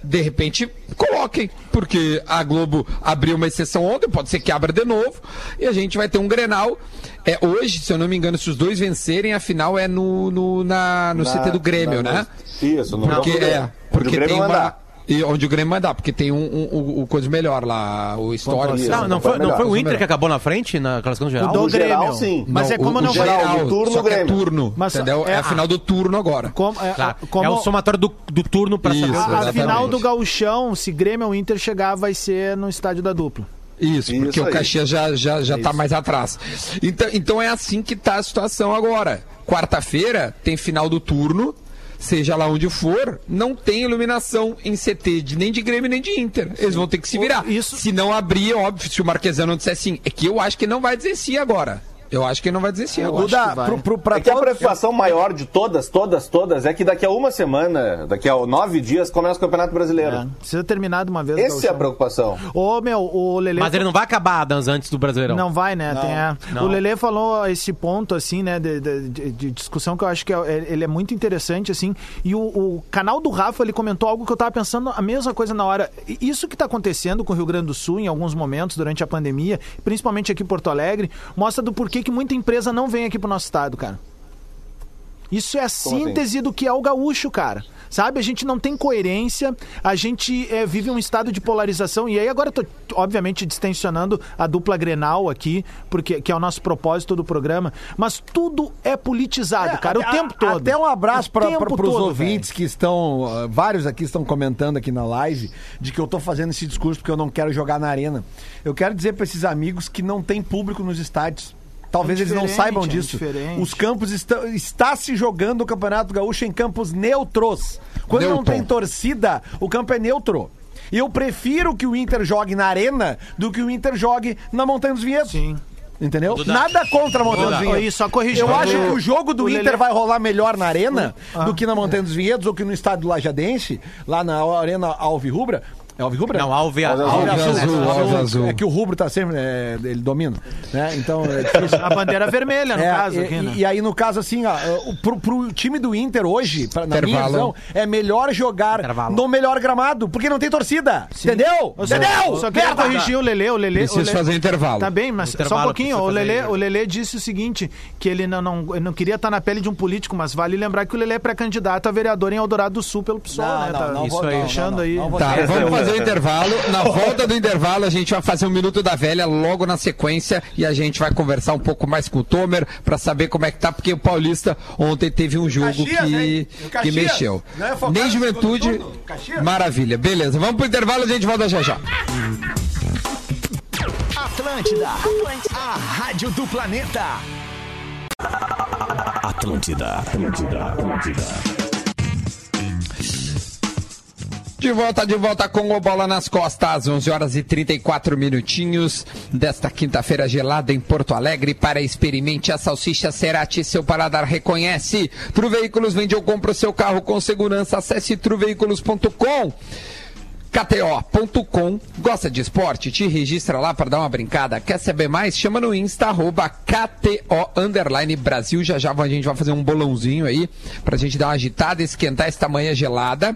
de repente, coloquem. Porque a Globo abriu uma exceção ontem, pode ser que abra de novo. E a gente vai ter um Grenal. É, hoje, se eu não me engano, se os dois vencerem, a final é no, no, na, no Na- CT do Grêmio, na- né? Isso, no Porque, é, porque Onde o Grêmio tem uma. E onde o Grêmio mandar, porque tem um, um, um- um coisa melhor lá, o histórico. Isso, Não, não, foi não foi o Inter que acabou na frente na classificação geral? O do geral, Grêmio. sim. Mas é como o, não o vai... geral, no turno só do que é Grêmio. turno, Mas entendeu? É, é- a final do turno agora. Como, é, Claro, como é o somatório do, do turno Isso, saber o a, a final do gauchão, se Grêmio ou Inter chegar, vai ser no estádio da dupla. Isso, porque Isso o. Caxias já, já, já tá mais atrás. Então, então é assim que tá a situação agora. Quarta-feira tem final do turno, seja lá onde for, não tem iluminação em CT de, nem de Grêmio nem de Inter. Eles vão ter que se virar. Isso- Se não abrir, óbvio, se o Marquesano disser sim. É que eu acho que não vai dizer sim agora. Eu acho que ele não vai dizer sim agora. Duda, vai. pro, pro, pra É que a preocupação maior de todas, todas, todas, é que daqui a uma semana, daqui a nove dias, começa o Campeonato Brasileiro. É, precisa terminar de uma vez. Essa é a preocupação. Ô, meu, o Lele... Mas ele não vai acabar, Adams, antes do Brasileirão. Não vai, né? Tem, é. Não. O Lele falou esse ponto, assim, né, de, de- de- discussão que eu acho que é, ele é muito interessante, assim. E o, o canal do Rafa, ele comentou algo que eu tava pensando a mesma coisa na hora. Isso que tá acontecendo com o Rio Grande do Sul em alguns momentos durante a pandemia, principalmente aqui em Porto Alegre, mostra do porquê que muita empresa não vem aqui pro nosso estado, cara. Isso é a síntese do que é o gaúcho, cara. Sabe, a gente não tem coerência, a gente é, vive um estado de polarização. E aí agora eu tô, obviamente, distensionando a dupla Grenal aqui, porque que é o nosso propósito do programa. Mas tudo é politizado, cara, o até- tempo todo. Até um abraço O para os ouvintes que estão. ah, vários aqui estão comentando aqui na live de que eu tô fazendo esse discurso porque eu não quero jogar na arena. Eu quero dizer para esses amigos que não tem público nos estádios. Talvez É eles não saibam é disso. diferente. Os campos estão. Está se jogando o Campeonato Gaúcho em campos neutros. Quando não Neutro. tem torcida, o campo é neutro. E eu prefiro que o Inter jogue na arena do que o Inter jogue na Montanha dos Vinhedos. Sim. Entendeu? Nada contra a Montanha Duda. dos Vinhedos. Aí, só corrigindo. Eu acho que o jogo do o Inter Lelê- vai rolar melhor na arena Ah, do que na Montanha dos Vinhedos ou que no estádio do Lajadense, lá na Arena Alvirrubra. É Alvirrubra? Não, Alve, Alve Alve Alve azul, azul, alve azul. É que o rubro tá sempre. é, ele domina. Né? Então é difícil. A bandeira vermelha, no É, caso, e, aqui, né? e aí, no caso, assim, ó, o- pro, pro time do Inter hoje, pra- na minha Intervalo. visão, é melhor jogar Intervalo. no melhor gramado, porque não tem torcida. Entendeu? Eu só- Entendeu? Só queria corrigir o Lelê, o Lelê. Preciso o Lelê- fazer intervalo. Tá bem, mas só um Intervalo, pouquinho. O intervalo. o Lelê disse o seguinte: que ele não, não, não queria estar na pele de um político, mas vale lembrar que o Lelê é pré-candidato a vereador em Eldorado do Sul pelo PSOL, Não, né? não, Tá não Isso aí. não, Fechando não, não, aí. Tá, vamos fazer o intervalo. Na volta do intervalo, a gente vai fazer um minuto da velha logo na sequência e a gente vai conversar um pouco mais com o Tomer pra saber como é que tá, porque o Paulista ontem teve um jogo Caxias, que? O que Caxias. mexeu. É focar Nem juventude. Caxias? Maravilha. Beleza, vamos pro intervalo e a gente volta já já. Atlântida, a rádio do planeta. Atlântida, Atlântida, Atlântida. De volta, de volta com o Bola nas Costas, 11 horas e 34 minutinhos desta quinta-feira gelada em Porto Alegre. Para experimente a salsicha Cerati, seu paladar reconhece. Tru Veículos vende ou compra o seu carro com segurança. Acesse truveículos.com. KTO.com. Gosta de esporte? Te registra lá para dar uma brincada. Quer saber mais? Chama no Insta, arroba KTO Underline Brasil. Já já a gente vai fazer um bolãozinho aí pra gente dar uma agitada e esquentar esta manhã gelada.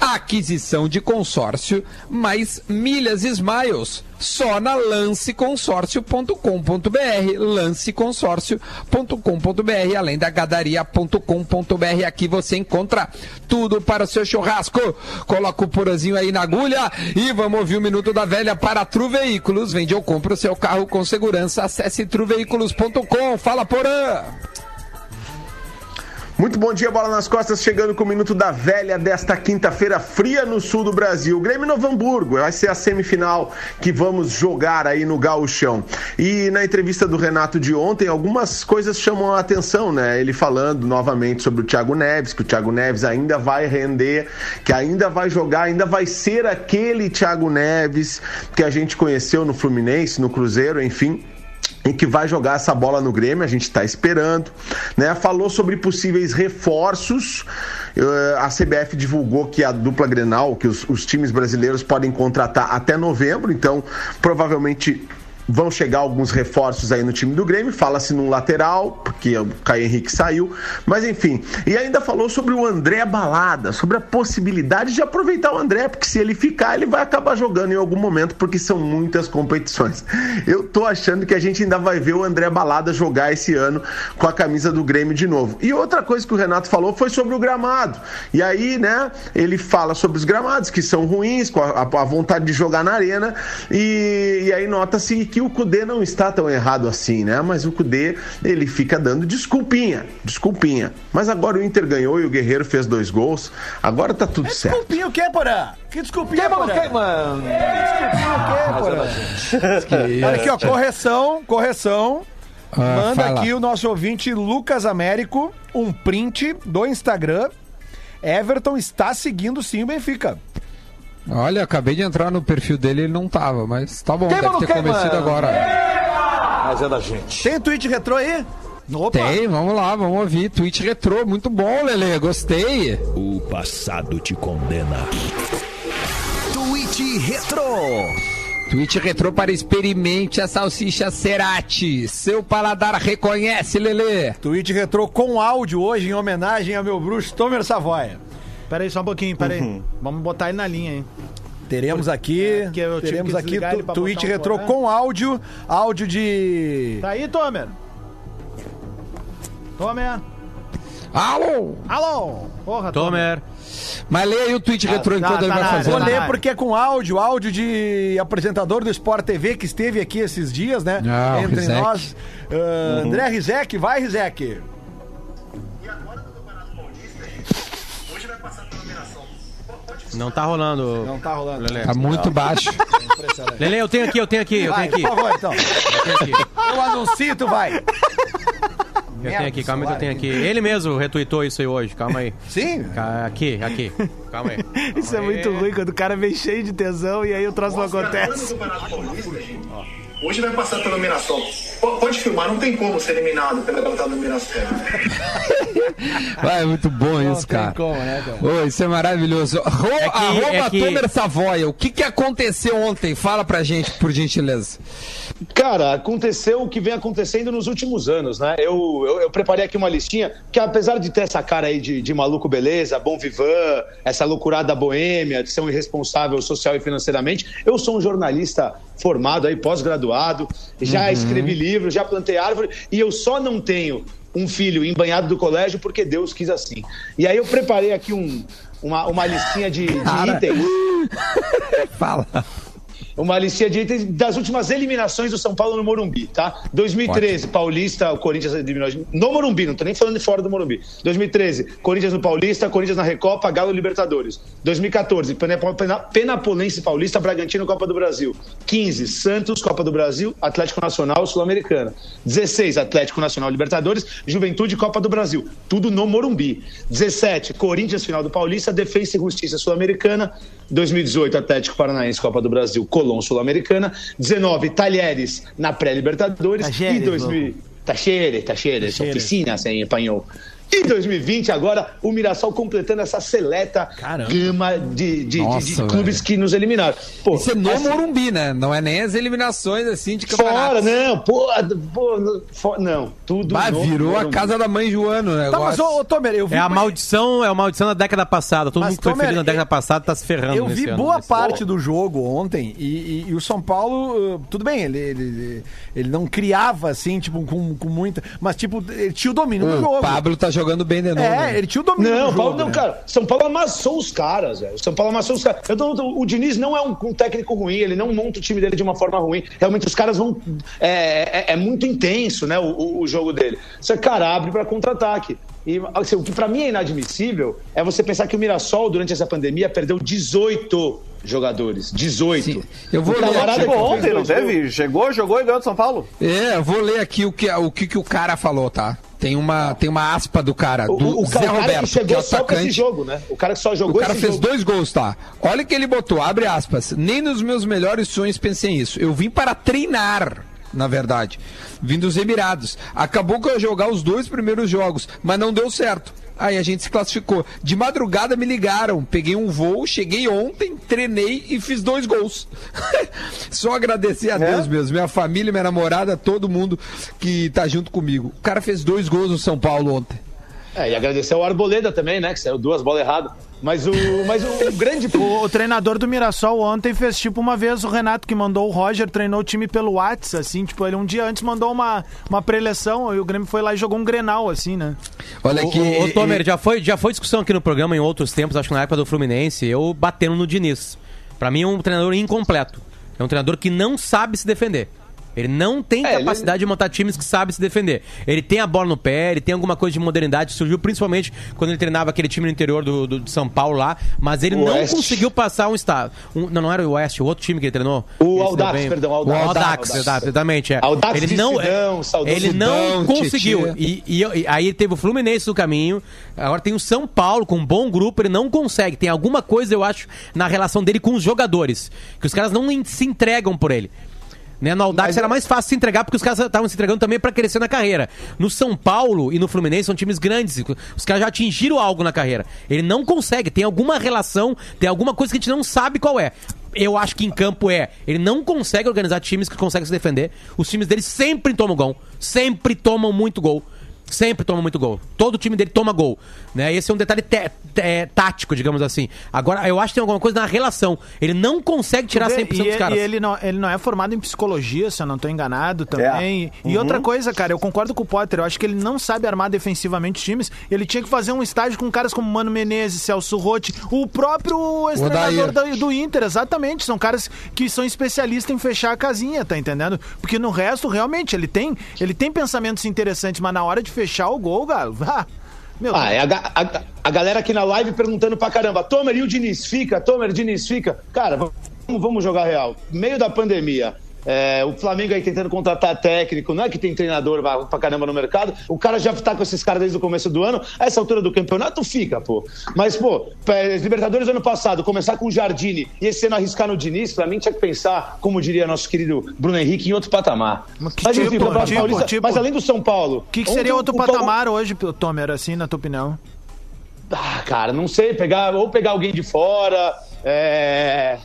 Aquisição de consórcio mais milhas Smiles. Só na lanceconsórcio.com.br. Lanceconsórcio.com.br. Além da gadaria.com.br. Aqui você encontra tudo para o seu churrasco. Coloca o porazinho aí na agulha e vamos ouvir o Minuto da Velha para Tru Veículos. Vende ou compra o seu carro com segurança. Acesse truveículos.com. Fala, Porã! Muito bom dia, bola nas costas, chegando com o minuto da velha desta quinta-feira fria no sul do Brasil. Grêmio Novo Hamburgo, vai ser a semifinal que vamos jogar aí no Gauchão. E na entrevista do Renato de ontem, algumas coisas chamam a atenção, né? Ele falando novamente sobre o Thiago Neves, que o Thiago Neves ainda vai render, que ainda vai jogar, ainda vai ser aquele Thiago Neves que a gente conheceu no Fluminense, no Cruzeiro, enfim em que vai jogar essa bola no Grêmio, a gente está esperando, né? Falou sobre possíveis reforços. eh, A CBF divulgou que a dupla Grenal, que os, os times brasileiros podem contratar até novembro, então provavelmente vão chegar alguns reforços aí no time do Grêmio. Fala-se num lateral, porque o Caio Henrique saiu, mas enfim. E ainda falou sobre o André Balada, sobre a possibilidade de aproveitar o André, porque se ele ficar, ele vai acabar jogando em algum momento, porque são muitas competições. Eu tô achando que a gente ainda vai ver o André Balada jogar esse ano com a camisa do Grêmio de novo. E outra coisa que o Renato falou foi sobre o gramado. E aí, né, ele fala sobre os gramados que são ruins, com a, a vontade de jogar na arena, e, e aí nota-se que o Cudê não está tão errado assim, né? Mas o Cudê, ele fica dando desculpinha, desculpinha. Mas agora o Inter ganhou e o Guerreiro fez dois gols, agora tá tudo certo. Desculpinha o quê, Porã? Que desculpinha, Porã? Que mano? desculpinha o quê, Porã? Olha aqui, ó, correção, correção. Ah, Manda fala. aqui o nosso ouvinte Lucas Américo um print do Instagram. Everton está seguindo sim o Benfica. Olha, acabei de entrar no perfil dele ele não tava, mas tá bom, Queima deve ter convencido agora. Mas é da gente. Tem tweet retrô aí? Opa! Tem, vamos lá, vamos ouvir. Tweet retrô, muito bom, Lele, gostei. O passado te condena. Tweet Retro. Tweet retrô para experimente a salsicha Cerati. Seu paladar reconhece, Lele. Tweet retrô com áudio hoje em homenagem ao meu bruxo Tomer Savoia. Pera aí, só um pouquinho, pera aí. Vamos botar ele na linha, hein? Teremos aqui, tive teremos aqui tu, tweet botar um retrô porã. com áudio, áudio de Tá aí, Tomer? Tomer? Alô? Alô? Porra, Tomer. Mas leia aí o tweet retrô tá, enquanto tá ele vai área. fazer. Vou Tá né? ler porque é com áudio, áudio de apresentador do Sport TV que esteve aqui esses dias, né? Ah, o Entre Rizek. nós. Ah, André Rizek, vai Rizek. Não tá rolando. Não tá rolando. Lele. Tá muito baixo. Lele, eu tenho aqui, eu tenho aqui, eu tenho por aqui. favor, então. Eu tenho aqui. Eu anuncio, tu vai. Eu tenho aqui, calma aí que eu tenho aqui. Ele mesmo retweetou isso aí hoje, calma aí. Sim? Ca- Aqui, aqui. Calma aí. Calma Isso é aí. muito ruim quando o cara vem cheio de tesão e aí o troço não acontece. Hoje vai passar pelo Mirassol. P- Pode filmar, não tem como ser eliminado pela garotada do Mirassol. Vai, é muito bom isso, tem cara. como, né, cara? Ô, isso é maravilhoso. Ro, que- arroba é que- Tomer Savoia, o que, que aconteceu ontem? Fala pra gente, por gentileza. Cara, aconteceu o que vem acontecendo nos últimos anos, né? Eu, eu, eu preparei aqui uma listinha que, apesar de ter essa cara aí de, de maluco beleza, bom vivan, essa loucurada boêmia, de ser um irresponsável social e financeiramente, eu sou um jornalista formado aí, pós-graduado, já escrevi livro, já plantei árvore, e eu só não tenho um filho embanhado do colégio porque Deus quis assim. E aí eu preparei aqui um, uma, uma listinha de, de itens Fala. Uma listinha de itens das últimas eliminações do São Paulo no Morumbi, tá? 2013, Paulista, o Corinthians eliminou no Morumbi, não tô nem falando de fora do Morumbi. 2013, Corinthians no Paulista, Corinthians na Recopa, Galo Libertadores. 2014, Pena- Pena- Penapolense Paulista, Bragantino Copa do Brasil. 15, Santos Copa do Brasil, Atlético Nacional Sul-Americana. 16, Atlético Nacional Libertadores, Juventude Copa do Brasil. Tudo no Morumbi. 17, Corinthians final do Paulista, Defensa e Justiça Sul-Americana. 2018, Atlético Paranaense Copa do Brasil, Colón Sul-Americana. 19, Talheres na pré-Libertadores. E 2000 Tacheres, tacheres, Tacheres. oficinas em espanhol. E 2020, agora, o Mirassol completando essa seleta gama de, de- de- Nossa, de clubes velho. que nos eliminaram. Pô, Isso é no assim, Morumbi, né? Não é nem as eliminações assim de campeonato. Fora, não, pô, pô no- fo- não, tudo Bah, virou a casa da mãe Joano, né? Tá, mas ô, ô Tomer, eu vi. É a maldição, é a maldição da década passada. Todo Mas, mundo que foi Tomer, feliz na década eu- passada tá se ferrando Eu nesse vi ano, boa nesse parte ano. do jogo ontem e, e- e o São Paulo, uh, tudo bem, ele, ele, ele não criava assim, tipo, com, com muita. Mas, tipo, ele tinha o domínio do O jogo. Pablo tá jogando bem de novo. É, né? ele tinha o domínio Não, do Paulo, jogo. não, né? cara. São Paulo amassou os caras, velho. São Paulo amassou os caras. Eu tô- o Diniz não é um, um técnico ruim, ele não monta o time dele de uma forma ruim. Realmente os caras vão. É, é- é muito intenso, né? O, o- o jogo dele. Você, cara, abre pra contra-ataque. E assim, o que pra mim é inadmissível é você pensar que o Mirassol, durante essa pandemia, perdeu 18 jogadores. 18. Sim. Eu vou O ler camarada Ontem, não teve? Chegou, jogou e ganhou de São Paulo. É, eu vou ler aqui o que o, que, que o cara falou, tá? Tem uma, tem uma aspa do cara, O, do o, o Zé cara Roberto, que que, chegou é o só pra esse atacante. jogo, né? O cara que só jogou O cara fez jogo. dois gols, tá? Olha o que ele botou, abre aspas. Nem nos meus melhores sonhos pensei nisso. Eu vim para treinar, na verdade. Vim dos Emirados. Acabou que eu ia jogar os dois primeiros jogos, mas não deu certo. Aí a gente se classificou. De madrugada me ligaram, peguei um voo, cheguei ontem, treinei e fiz dois gols. Só agradecer a Deus mesmo, minha família, minha namorada, todo mundo que tá junto comigo. O cara fez dois gols no São Paulo ontem. É, e agradecer ao Arboleda também, né? Que saiu duas bolas erradas. Mas o, mas o, grande. O, o treinador do Mirassol ontem fez tipo uma vez o Renato que mandou o Roger, treinou o time pelo WhatsApp, assim, tipo, ele um dia antes mandou uma, uma preleção e o Grêmio foi lá e jogou um Grenal, assim, né? Olha ô, ô, Tomer, já foi, já foi discussão aqui no programa em outros tempos, acho que na época do Fluminense, eu batendo no Diniz. Pra mim é um treinador incompleto. É um treinador que não sabe se defender. Ele não tem É, capacidade de montar times que sabem se defender. Ele tem a bola no pé, ele tem alguma coisa de modernidade, surgiu principalmente quando ele treinava aquele time no interior do, do- de São Paulo lá, mas ele O não conseguiu passar um estado. Um- não, não era o Oeste, o outro time que ele treinou. O Ele bem. perdão, O Audax. Audax, Audax. exato, exatamente. É. Audax ele de não, saudoso ele não conseguiu. E, e e aí teve o Fluminense no caminho, agora tem o São Paulo com um bom grupo, ele não consegue. Tem alguma coisa, eu acho, na relação dele com os jogadores, que os caras não se entregam por ele. Né? No Audax Mas era mais fácil se entregar porque os caras estavam se entregando também pra crescer na carreira. No São Paulo e no Fluminense são times grandes. Os caras já atingiram algo na carreira. Ele não consegue, tem alguma relação, tem alguma coisa que a gente não sabe qual é. Eu acho que em campo é. Ele não consegue organizar times que conseguem se defender. Os times dele sempre tomam gol. Sempre tomam muito gol. Sempre toma muito gol. Todo time dele toma gol. Né? Esse é um detalhe tático, digamos assim. Agora, eu acho que tem alguma coisa na relação. Ele não consegue tirar Tu vê, 100% e, dos caras. e ele, não, ele não é formado em psicologia, se eu não tô enganado também. E outra coisa, cara, eu concordo com o Potter. Eu acho que ele não sabe armar defensivamente os times. Ele tinha que fazer um estágio com caras como Mano Menezes, Celso Rotti, o próprio ex-treinador do, do Inter, exatamente. São caras que são especialistas em fechar a casinha, tá entendendo? Porque no resto, realmente, ele tem, ele tem pensamentos interessantes, mas na hora de fechar o gol, galo, meu Ah, é a, a- a galera aqui na live perguntando pra caramba: Tomer, e o Diniz fica? Tomer, Diniz fica? Cara, vamos, vamos jogar real. Meio da pandemia. É, o Flamengo aí tentando contratar técnico, não é que tem treinador pra, caramba no mercado. O cara já tá com esses caras desde o começo do ano. A essa altura do campeonato fica, pô. Mas, pô, Libertadores ano passado, começar com o Jardine e esse ano arriscar no Diniz, pra mim tinha que pensar, como diria nosso querido Bruno Henrique, em outro patamar. Mas que Mas, enfim, tipo, Campeonato tipo, Paulista- tipo? mas além do São Paulo. O que, que seria o- outro o Paulo- patamar hoje, Tomer, assim, na tua opinião? Ah, cara, não sei, pegar ou pegar alguém de fora. é,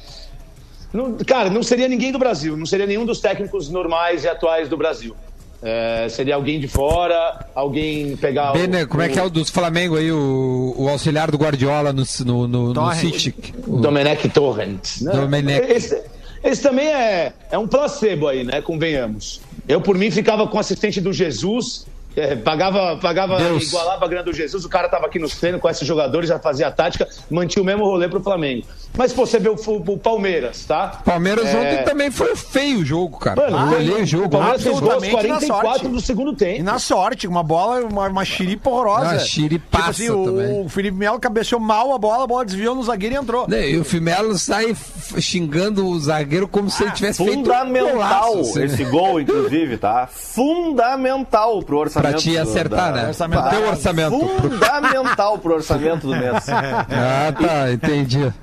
não- cara, não seria ninguém do Brasil, não seria nenhum dos técnicos normais e atuais do Brasil. É, seria alguém de fora, alguém pegar. Bene, como é que é o o dos Flamengo aí, o, o auxiliar do Guardiola no, no, no, no. City? O- Domenech Torrent. Né? Domenech. Esse, esse também é, é um placebo aí, né? Convenhamos. Eu, por mim, ficava com o assistente do Jesus. é, pagava, pagava Deus. igualava a grana do Jesus, o cara tava aqui nos treinos com esses jogadores, já fazia a tática, mantinha o mesmo rolê pro Flamengo. Mas pô, você vê o, o- o Palmeiras, tá? Palmeiras É, ontem também foi feio o jogo, cara. Mano, eu olhei o jogo. o Palmeiras fez gol aos absolutamente na 44 sorte. do segundo tempo. E na sorte, uma bola, uma, uma xiripa horrorosa. Ah, xiripaça tipo assim, o, também. o Felipe Melo cabeceou mal a bola, a bola desviou no zagueiro e entrou. E o Fimelo sai f- xingando o zagueiro como se ele tivesse feito um Fundamental golaço, assim, esse gol, inclusive, tá? Fundamental pro orçamento. Pra te acertar, da- né? orçamento. Teu orçamento. Fundamental pro orçamento do mês. Ah, tá, entendi.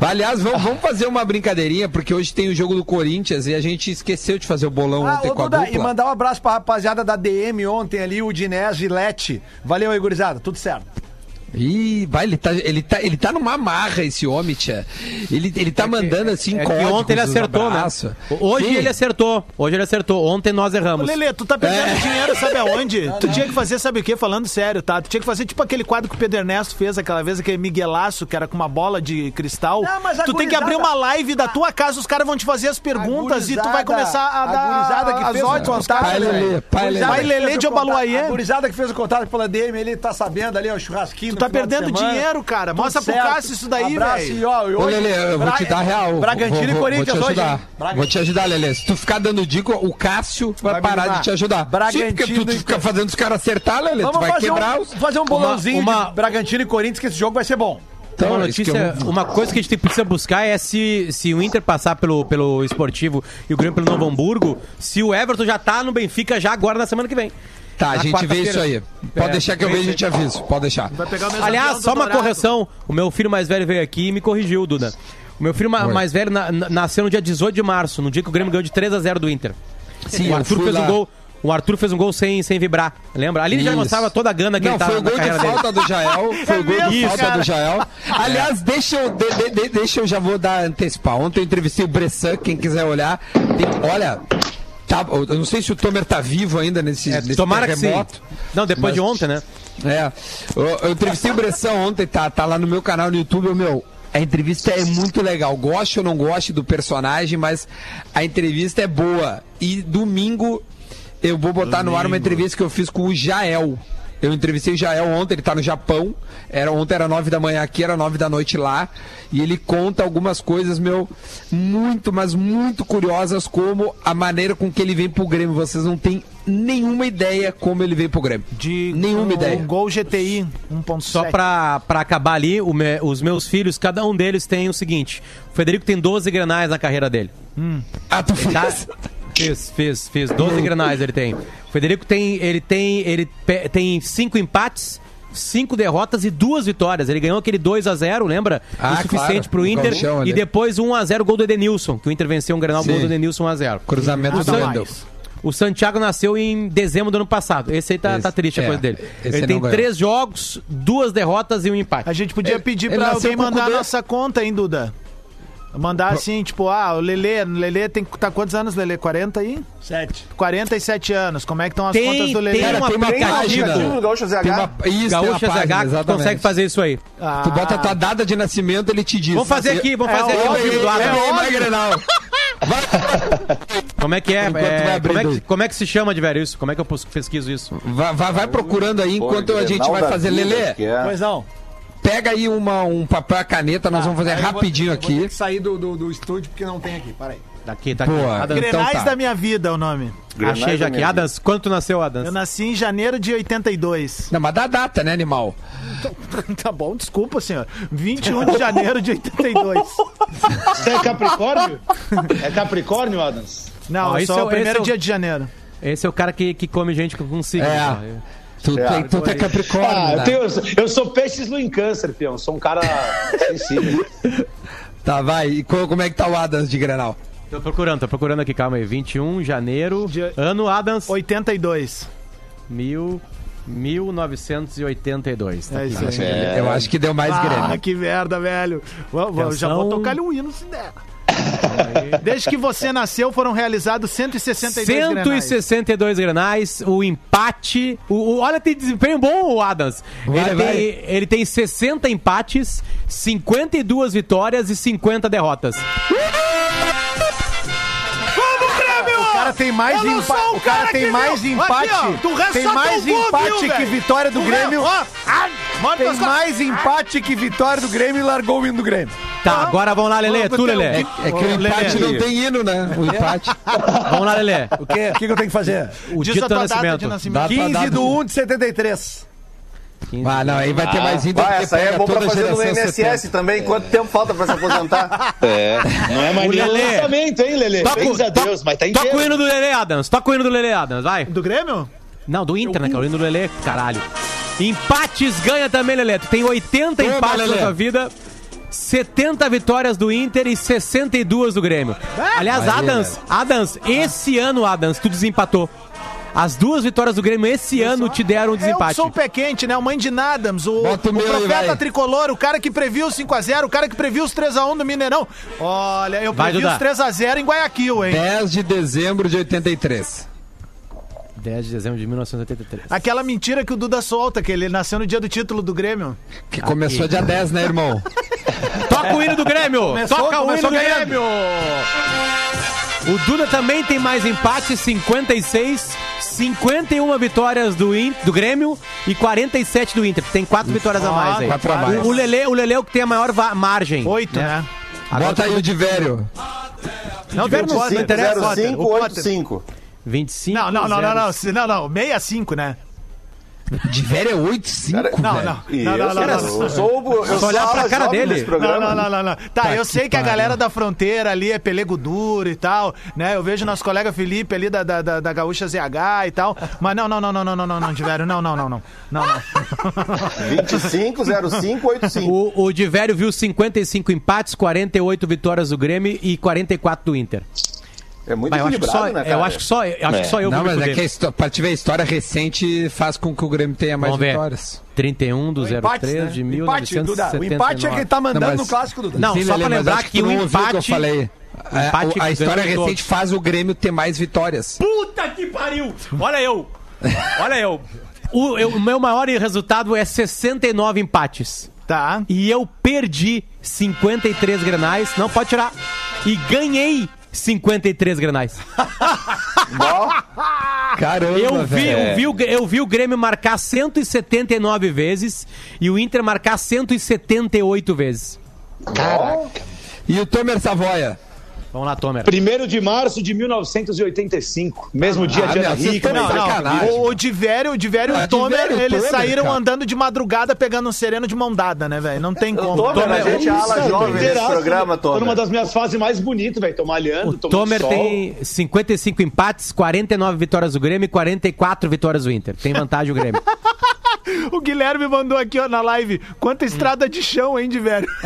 Aliás, vamos, vamos fazer uma brincadeirinha, porque hoje tem o jogo do Corinthians e a gente esqueceu de fazer o bolão Ah, ontem ô, com a Duda, dupla. e mandar um abraço pra rapaziada da DM ontem ali, o Dinés Gilete. Valeu aí, gurizada. Tudo certo. Ih, vai, ele tá, ele, tá, ele tá numa marra, esse homem, tia. Ele, ele tá mandando assim É que códigos, ontem ele acertou, né? Hoje Sim. ele acertou. Hoje ele acertou. Ontem nós Ô, erramos. Lelê, tu tá perdendo É. dinheiro, sabe aonde? tu tinha que fazer, sabe o quê? Falando sério, tá? Tu tinha que fazer tipo aquele quadro que o Pedro Ernesto fez aquela vez, aquele Miguelaço, que era com uma bola de cristal. Não, mas a tu tem que gurizada- abrir uma live da tua casa, os caras vão te fazer as perguntas e tu vai gurizada- começar a a dar gurizada que as fez o odds aos contato, caras. Pai velho. Lelê, pai Gurizada Lelê. que Pai Lelê fez de Obaluayê. A gurizada que fez o contato pela DM, ele tá sabendo ali, ó, o churrasquinho. Tá perdendo dinheiro, cara. Tudo Mostra pro. Cássio isso daí, velho. Ô, Lelê, eu vou te dar real. Bragantino e Corinthians vou te hoje. Vou te ajudar, Lelê. Se tu ficar dando dica, o Cássio vai, parar de te ajudar. Bragantino Sim, porque tu, tu fica fazendo os caras acertar, Lelê. Tu Vamos vai fazer quebrar um, os... fazer um bolãozinho uma- de Bragantino e Corinthians, que esse jogo vai ser bom. Então, uma, que notícia, eu- uma coisa que a gente precisa buscar é se, se o Inter passar pelo, pelo esportivo e o Grêmio pelo Novo Hamburgo, se o Everton já tá no Benfica já agora na semana que vem. Tá, a gente vê isso aí. Pode É, deixar que eu vejo e te aviso. Pode deixar. Vai pegar o mesmo Aliás, só uma correção. O meu filho mais velho veio aqui e me corrigiu, Duda. O meu filho Oi. mais velho na- na- nasceu no dia 18 de março, no dia que o Grêmio ganhou de 3 a 0 do Inter. Sim, o Arthur fez lá. um gol. O Arthur fez um gol sem, sem vibrar, lembra? Ali ele já mostrava toda a gana que Não, ele tava foi o gol de dele. falta do Jael. Foi o gol de mesmo, falta cara. do Jael. Aliás, deixa eu, de- de- de- deixa eu já vou dar antecipar. Ontem eu entrevistei o Bressan, quem quiser olhar. Tem- olha, tá, eu não sei se o Tomer tá vivo ainda nesse, É, nesse tomara que sim. terremoto. Não, depois Mas- de ontem, né? É. Eu, eu entrevistei o Bressan ontem, tá, tá lá no meu canal no YouTube, meu. A entrevista é muito legal. Goste ou não goste do personagem, mas a entrevista é boa. E domingo eu vou botar no ar uma entrevista que eu fiz com o Jael. Eu entrevistei o Jael ontem, ele tá no Japão. Era, ontem era nove da manhã aqui, era nove da noite lá. E ele conta algumas coisas, meu, muito, mas muito curiosas, como a maneira com que ele vem pro Grêmio. Vocês não têm nenhuma ideia como ele veio pro Grêmio. De nenhuma um, ideia. Um gol GTI 1.7. Só pra, pra acabar ali, o me- os meus filhos, cada um deles tem o seguinte: o Federico tem 12 granais na carreira dele. Ah, tu fez? Tá? Fiz, fiz, fiz. 12 granais ele tem. O Federico tem, ele tem, ele tem cinco empates, cinco derrotas e duas vitórias. Ele ganhou aquele 2 a 0 lembra? Ah, o suficiente claro. pro O Inter. ali. E depois 1 a 0 gol do Edenilson, que o Inter venceu um granal, Sim. gol do Edenilson 1 a 0 Cruzamento O do Wendel. O Santiago nasceu em dezembro do ano passado. Esse aí tá, Esse- tá triste a é, coisa dele. Ele tem três jogos, duas derrotas e um empate. A gente podia Ele- pedir ele pra nasceu alguém mandar a nossa conta, hein, Duda? Mandar assim, tipo, ah, o Lelê, Lelê tem tá quantos anos, Lelê? 40 aí? Sete. 47 anos. Como é que estão as Tem- contas do Lelê? tem uma tem uma aplicativo. página. no Gaúcha ZH. Tem uma, isso, tem uma Gaúcha página, ZH exatamente. consegue fazer isso aí. Ah, Tu bota a tua data de nascimento, ele te diz. Vamos fazer aqui, vamos É fazer aqui o óbvio, vídeo do É, Adam. é. Como é que é? Enquanto É, vai como, é que, aí. como é que se chama de velho isso? Como é que eu pos- pesquiso isso? Vai, vai, vai procurando aí enquanto a gente vai fazer. Lelê, é. Pois não. Pega aí uma, um papel caneta, nós vamos fazer eu vou- rapidinho vou ter aqui. que sair do, do, do estúdio porque não tem aqui. Para aí. Daqui, tá aqui. Adams, então Grenais tá. da minha vida é o nome. Grenais achei já aqui. Adams, quando tu nasceu, Adams? Eu nasci em janeiro de 82. Não, mas dá data, né, animal? tá bom, desculpa, senhor. 21 de janeiro de 82. Você é Capricórnio? É Capricórnio, Adams? Não, Ó, eu esse sou é o o- primeiro é o- dia de janeiro. Esse é o cara que, que come gente com signo. É. ó. Tu, tem, tu é Capricórnio, Ah, eu, né? tenho- eu sou peixes no câncer, peão. Sou um cara sensível. Tá, vai. E co- como é que tá o Adams de Grenal? Tô procurando, tô procurando aqui, calma aí. 21 de janeiro, Dia- ano Adams, 82. mil, 1982. Tá É isso aí. Eu acho que deu mais Ah, Grêmio. que merda, velho. Vamos, vamos, já vou tocar-lhe um hino se der. Desde que você nasceu, foram realizados 162 grenais. 162 granais, o empate. O, o- olha, tem desempenho bom o Adams. Vai, ele, vai. Tem, ele tem 60 empates, 52 vitórias e 50 derrotas. O cara tem mais Eu não empate. sou o O cara cara tem mais empate. Aqui, ó, tem mais empate viu, que vitória do Tu Grêmio. ó, ah, Tem mais empate que vitória do Grêmio e largou o hino do Grêmio. Tá, agora vamos lá, Lelê. Tu, Lelê. É que o empate não tem hino, né? O empate. Vamos lá, Lelê. O quê? O que, que eu tenho que fazer? O Diz dia do nascimento. de nascimento. Dá pra 15 dar do do- 1 de 73. Ah, não, aí vai ter mais índio. Vai, porque essa aí é bom pra fazer no INSS 70. também. Quanto tempo falta pra se aposentar? É, não é mais Lelê. lançamento, hein, Lelê? Toca, Graças a to- Deus, mas tá toca o inteiro. hino do Lelê, Adams. Toca o hino do Lelê, Adams, vai. Do Grêmio? Não, do Inter, né? Que é o hino do Lelê, caralho. Empates ganha também, Lelê. Tu tem 80 Toma, empates Lelê. na tua vida. 70 vitórias do Inter e 62 do Grêmio. Aliás, Aí, Adams, Adams, esse ano, Adams, tu desempatou. As duas vitórias do Grêmio esse ano te deram um Eu desempate. sou o pé quente, né? O mãe de Nadams, o, o o aí, profeta vai. tricolor, o cara que previu o 5x0, o cara que previu os 3x1 do Mineirão. Olha, eu previ os 3x0 em Guayaquil, hein? 10 de dezembro de 83. 10 de dezembro de 1983. Aquela mentira que o Duda solta, que ele nasceu no dia do título do Grêmio. Que começou dia 10, né, irmão? Toca o hino do Grêmio! Começou- Toca o hino do. Grêmio! O Duda também tem mais empate, 56, 51 vitórias do, In- do Grêmio e 47 do Inter. Tem quatro vitórias a mais aí. quatro a mais. O, o Lelê, o Lelê é o que tem a maior margem. Oito, né? Bota aí o de velho. Não, Ver não, não interessa. Potter, o Potter. 0585. 25. Não, não, não, não, não, 0. não, não, 65, né? De velho é 8, 5, Não, não, Isso, não, não, não, eu não. sou, o- eu Só sou olhar a pra cara dele. Não, programa. não, não, não, não. Tá, Tá eu que sei que a galera da fronteira ali é pelego duro e tal, né? Eu vejo nosso colega Felipe ali da, da, da, da Gaúcha ZH e tal. Mas não, não, não, não, não, não, não, não, de velho, não, não, não, não. Não, não. 25, 05, 85. O, o de velho viu 55 empates, 48 vitórias do Grêmio e 44 do Inter. É muito Mas que equilibrado, só, né, cara? eu acho que só, eu acho que só eu Não, vou mas é que a pra te ver, a história recente faz com que o Grêmio tenha mais Vamos ver. vitórias. 31 do O empate, 03 né? de Empate, Duda. 1979. O empate é que ele tá mandando Não, mas- no clássico, Duda. Não, Sim, só Lelê, pra lembrar que tu o empate... que eu falei. É, empate que a história recente todos. faz o Grêmio ter mais vitórias. Puta que pariu! Olha eu! Olha eu! O, eu- o meu maior resultado é 69 empates. Tá. E eu perdi 53 grenais. Não, pode tirar. E ganhei 53 grenais. Caramba, Eu vi, velho. eu, vi o, eu vi o Grêmio marcar 179 vezes e o Inter marcar 178 vezes. E o Tomer Savoia? Vamos lá, Tomer. 1 de março de 1985. Mesmo dia Ah, de meu, Ana Rica. de né? sacanagem. O, o Divério, o Divério e Ah, o Tomer, e o eles Tomer, saíram cara. andando de madrugada pegando um sereno de mão dada, né, velho? Não tem como. Tomer, a gente é ala jovem desse Inteiraço, programa, Tô numa Tomer. das minhas fases mais bonitas, velho. Tô malhando, O Tomer sol. tem 55 empates, 49 vitórias do Grêmio e 44 vitórias do Inter. Tem vantagem o Grêmio. O Guilherme mandou aqui, ó, na live. Quanta estrada de chão, hein, Divério?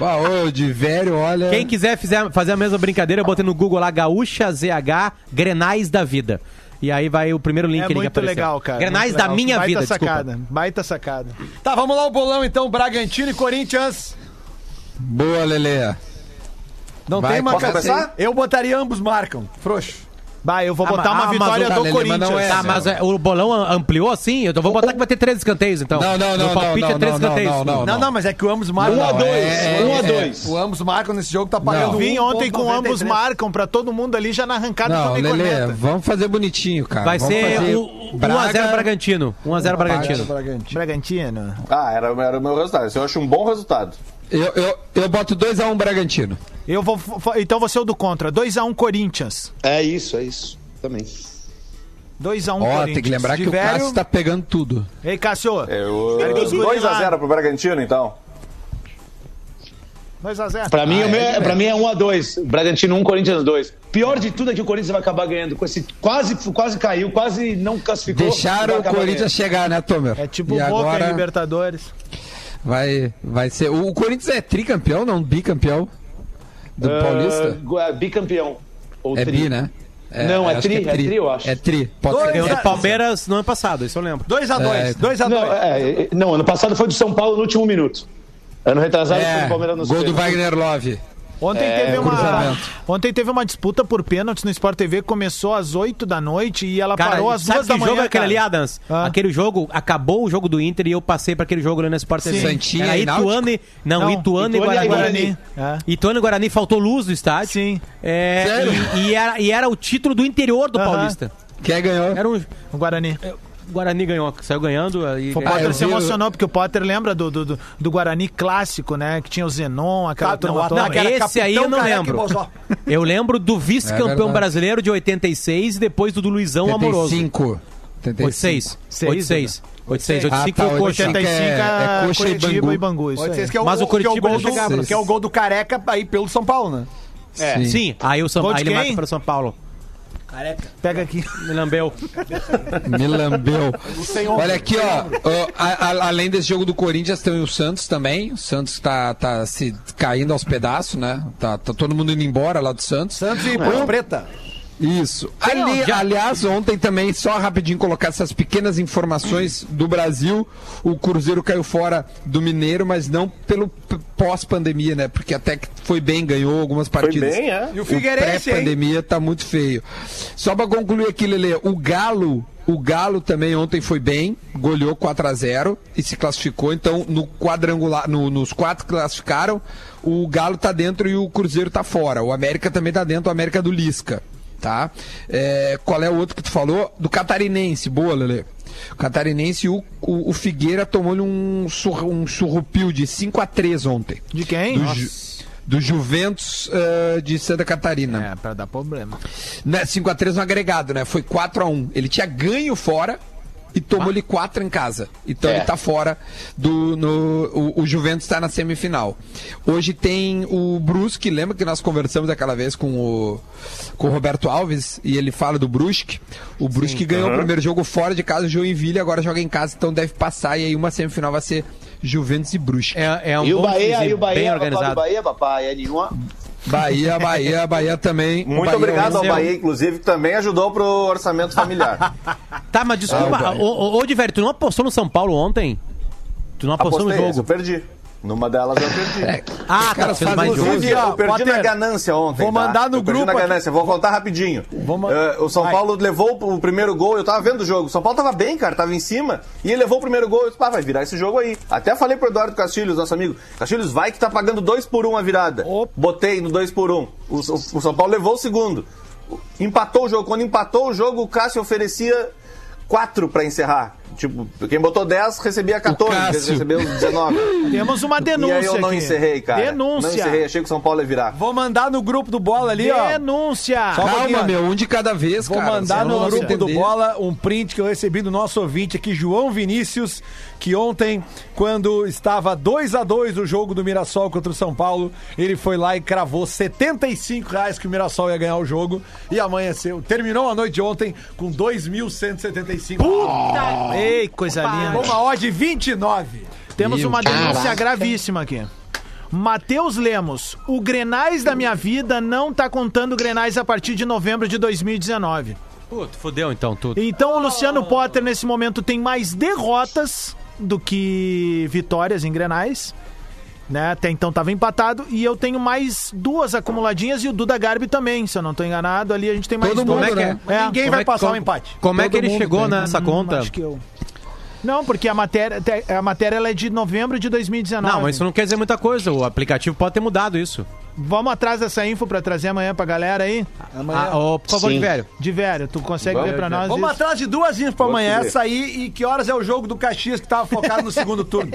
Ah, ô, de velho, olha. Quem quiser fizer, fazer a mesma brincadeira, eu botei no Google lá Gaúcha ZH Grenais da Vida. E aí vai o primeiro link É ali que muito apareceu. legal, cara. Grenais muito da legal. minha Baita vida, sacada. desculpa. Baita sacada. Tá, vamos lá o bolão então. Bragantino e Corinthians. Boa, Lelê. Não Vai, tem marcação. começar? Eu botaria ambos marcam. Frouxo. Bah, eu vou Ah, botar uma ah, vitória o do Corinthians. é. Tá, mas é, o bolão ampliou assim? Eu vou botar que vai ter três escanteios, então. Não, não, não, Meu palpite não, é três não, não, escanteios. não, não. Não, não, mas é que o ambos marcam. Um a Não, dois, é- um a é- dois. O ambos marcam nesse jogo tá pagando Eu vim ontem com 1,93. ambos marcam pra todo mundo ali já na arrancada Não, também Lelê, corneta. vamos fazer bonitinho, cara. Vai Vamos ser fazer o 1x0 Bragantino. 1x0 Bragantino. Bragantino. Ah, era, era o meu resultado. Esse eu acho um bom resultado. Eu, eu, eu boto 2x1 Bragantino. Eu vou. Então você é o do contra. 2x1 Corinthians. É isso, é isso. Também. 2x1 Ó, Corinthians. tem que lembrar que o Tiveram- Cássio tá pegando tudo. Ei, Cássio. Eu, Quero que os guri lá. 2x0 pro Bragantino, então. 2x0. Pra mim, Ah, o meu é, é, pra mim é 1 a 2 Bragantino 1, Corinthians 2. Pior de tudo é que o Corinthians vai acabar ganhando. Com esse, quase, quase caiu, quase não classificou. Deixaram o Corinthians ganhando. chegar, né, Tomer? É tipo e Boca agora Libertadores. Vai, vai ser. O, Corinthians é tricampeão, não bicampeão do Ah, Paulista? é bicampeão. Ou É tri. bi, né? Não, é acho que tri, é tri, eu acho. É tri, pode Dois ser. Ganhou do Palmeiras no ano passado, isso eu lembro. 2x2. É, 2x2. Não, é, é, não, ano passado foi do São Paulo no último minuto. Ano retrasado foi É, do Palmeiras no gol do. Wagner Love. Ontem, É, teve uma, ontem teve uma disputa por pênaltis no Sport TV, começou às 8 da noite e ela Cara, parou às sabe 2 que da manhã. jogo é aquele ali, Adams? Ah. Aquele jogo, acabou o jogo do Inter e eu passei pra aquele jogo ali na Sport TV. Santinha Era e Náutico? Ituano e... Não, Não, Ituano, e Ituano e Guarani. Guarani. É. Ituano e Guarani, faltou luz no estádio. Sim. É, Sério? e, e era, e era o título do interior do Aham. Paulista. Quem ganhou? Era um... O Guarani. O Guarani ganhou, saiu ganhando. Aí... O Ah, Potter se emocionou porque o Potter lembra do, do, do, do Guarani clássico, né? Que tinha o Zenon, aquela Tá, turma não, toda. Não, esse aí eu não e lembro. Eu lembro do É vice-campeão verdade. brasileiro de 86 e depois do, do Luizão Amoroso. 85. 86. Seis, 86. 86. Ah, 85 tá, foi o Coxa. 85 é- é, é Coxa e Curitiba Bangu. e Bangu. isso aí. ser que é o, Mas o que é o Curitiba gol do, que é o gol do Careca aí pelo São Paulo, né? É. Sim, aí, o São, ele marca para São Paulo. Pega aqui. Me lambeu. Me lambeu. Olha aqui, ó. ó, a- a- além desse jogo do Corinthians, tem o Santos também. O Santos tá, tá se caindo aos pedaços, né? Tá, tá todo mundo indo embora lá do Santos. Santos e Ponte Preta. Isso. Ali, já- Aliás, ontem também, só rapidinho colocar essas pequenas informações do Brasil. O Cruzeiro caiu fora do Mineiro, mas não pelo pós-pandemia, né? Porque até que foi bem, ganhou algumas partidas. bem, é. E o Figueirense, pré-pandemia tá muito feio. Só pra concluir aqui, Lele, o Galo, o Galo também ontem foi bem, goleou 4 a 0 e se classificou. Então, no quadrangular, no- nos quatro que classificaram, o Galo tá dentro e o Cruzeiro tá fora. O América também tá dentro, o América do Lisca, tá? É, qual é o outro que tu falou? Do Catarinense, boa, Lele. O Catarinense, o, o, o Figueira tomou-lhe um, sur, um surrupio de 5 a 3 ontem. De quem? Do, Ju- do Juventus eh, de Santa Catarina. É, pra dar problema. Né, 5x3 no agregado, né? Foi 4x1. Ele tinha ganho fora e tomou-lhe 4 em casa. Então É. ele tá fora do. No, o, o Juventus tá na semifinal. Hoje tem o Brusque, lembra que nós conversamos aquela vez com o, com o Roberto Alves e ele fala do Brusque. O Brusque ganhou o primeiro jogo fora de casa, o Joinville, agora joga em casa, então deve passar. E aí uma semifinal vai ser Juventus e Brusque. É, é um E o bom Bahia, e o Bahia, bem organizado. Bahia, papai, é nenhuma. Bahia, Bahia, Bahia também. Muito Bahia obrigado ao. Bahia, inclusive, que também ajudou pro orçamento familiar. Tá, mas desculpa, Ah, o ô, ô, ô, Diverio, tu não apostou no São Paulo ontem? Tu não apostou Apostei, no esse eu jogo? perdi. Numa delas eu perdi. Ah, Os tá, caras fez mais jogo. Inclusive, ó, eu perdi Potter, na ganância ontem. vou tá? mandar no eu perdi grupo na aqui. ganância, vou contar rapidinho. Vou ma- Eh, o São Vai. Paulo levou o primeiro gol, eu tava vendo o jogo. O São Paulo tava bem, cara, tava em cima. E ele levou o primeiro gol, eu disse, pá, vai virar esse jogo aí. Até falei pro Eduardo Castilhos, nosso amigo. Castilhos, vai que tá pagando 2 por 1 um a virada. Opa. Botei no 2 por 1 um. o, o- o São Paulo levou o segundo. Empatou o jogo. Quando empatou o jogo, o Cássio oferecia 4 pra encerrar. Tipo, quem botou 10 recebia 14, quem Cássio. recebeu 19. Temos uma E denúncia aí eu não aqui. encerrei, cara. Denúncia. Não encerrei, achei que o São Paulo ia virar. Vou mandar no grupo do Bola ali, ó. Denúncia. Só um pouquinho, Calma, ó. meu, um de cada vez, Vou cara. mandar senão no grupo do entender. Bola um print que eu recebi do nosso ouvinte aqui, João Vinícius, que ontem, quando estava 2 a 2 o jogo do Mirassol contra o São Paulo, ele foi lá e cravou 75 reais que o Mirassol ia ganhar o jogo e amanheceu. Terminou a noite de ontem com 2.175. Ei, coisa linda. Uma odd de 29. Temos Meu uma denúncia gravíssima aqui. Matheus Lemos, o Grenais da minha vida não tá contando Grenais a partir de novembro de 2019. Puta, fodeu então tudo. Então o Luciano Potter nesse momento tem mais derrotas do que vitórias em Grenais. Né? Até então tava empatado e eu tenho mais duas acumuladinhas e o Duda Garbi também, se eu não tô enganado. Ali a gente tem mais Todo duas. mundo, Como é que né? é? Ninguém Como vai é que- passar como- um empate. Como é Todo que ele chegou tem. nessa conta? Acho que eu... Não, porque a matéria, a matéria ela é de novembro de 2019. Não, mas isso não quer dizer muita coisa. O aplicativo pode ter mudado isso. Vamos atrás dessa info pra trazer amanhã pra galera aí. Ah, ô, por favor, Sim. de velho. De velho, tu consegue Vamos, ver pra nós Vamos isso? atrás de duas infos pra amanhã. Essa aí e que horas é o jogo do Caxias que tava focado no segundo turno.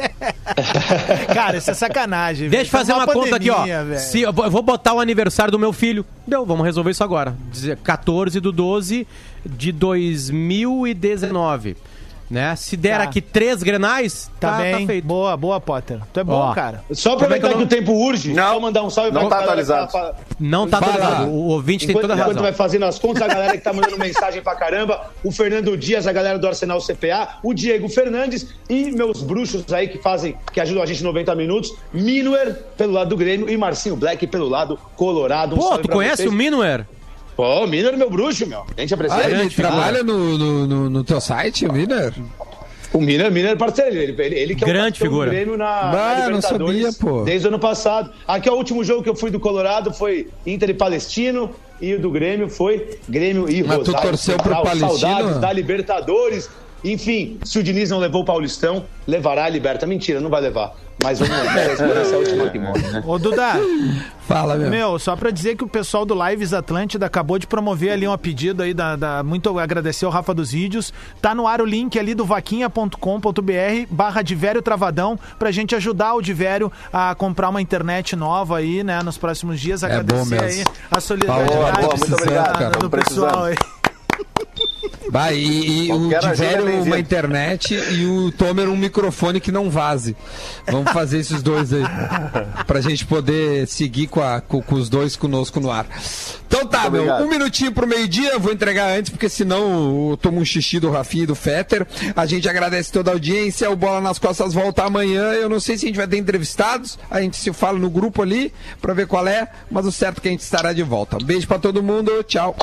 Cara, isso é sacanagem. Deixa eu fazer velho. uma, Tá conta aqui, ó. Se, eu vou botar o aniversário do meu filho. Deu, vamos resolver isso agora. Dizer 14 do 12 de 2019. Né? Se der Tá. aqui três grenais, Tá, tá, bem. tá feito. boa, boa, Potter. Tu é bom, Ó. cara. Só é que aproveitar que, não- o tempo urge, Não, só mandar um salve não pra tá galera que atualizado. fa- Não tá Fala. atualizado. O ouvinte tem Enquanto, toda a enquanto razão. vai fazendo as contas, a galera que tá mandando mensagem pra caramba, o Fernando Dias, a galera do Arsenal CPA, o Diego Fernandes e meus bruxos aí que fazem, que ajudam a gente 90 minutos, Minuer pelo lado do Grêmio e Marcinho Black pelo lado colorado. Um Pô, tu pra conhece vocês. o Minuer? Pô, o Minuer é meu bruxo, meu. A gente apresenta. Ah, ele Grande trabalha no, no, no, no teu site, o Miller? O Miller, Miller é parceiro, ele, ele, ele que é o Grande figura. do Grêmio na, Ah, na não Libertadores sabia, pô. desde o ano passado. Aqui é o último jogo que eu fui do Colorado, foi Inter e Palestino, e o do Grêmio foi Grêmio e Mas tu Rosário torceu pro. Palestino? Saudades da Libertadores. Enfim, se o Diniz não levou o Paulistão, levará a Liberta. Mentira, não vai levar. Mas vamos ver, a esperança é a última que morre, né? Ô, Duda, Fala, meu. meu, só pra dizer que o pessoal do Lives Atlântida acabou de promover ali um pedido aí da, da- muito agradecer ao Rafa dos Vídeos. Tá no ar o link ali do vaquinha.com.br barra Divério Travadão pra gente ajudar o Divério a comprar uma internet nova aí, né, nos próximos dias. É bom Agradecer mesmo. aí a solidariedade Boa, boa, muito obrigado, cara. do Tamo pessoal aí. Vai, e, e o é bem-vinda. uma internet e o Tomer um microfone que não vaze. Vamos fazer esses dois aí. Pra gente poder seguir com, a- com- com os dois conosco no ar. Então tá, Muito meu. obrigado. Um minutinho pro meio-dia, vou entregar antes, porque senão eu tomo um xixi do Rafinha e do Fetter. A gente agradece toda a audiência. O Bola nas Costas volta amanhã. Eu não sei se a gente vai ter entrevistados. A gente se fala no grupo ali pra ver qual é, mas o certo é que a gente estará de volta. Um beijo pra todo mundo. Tchau.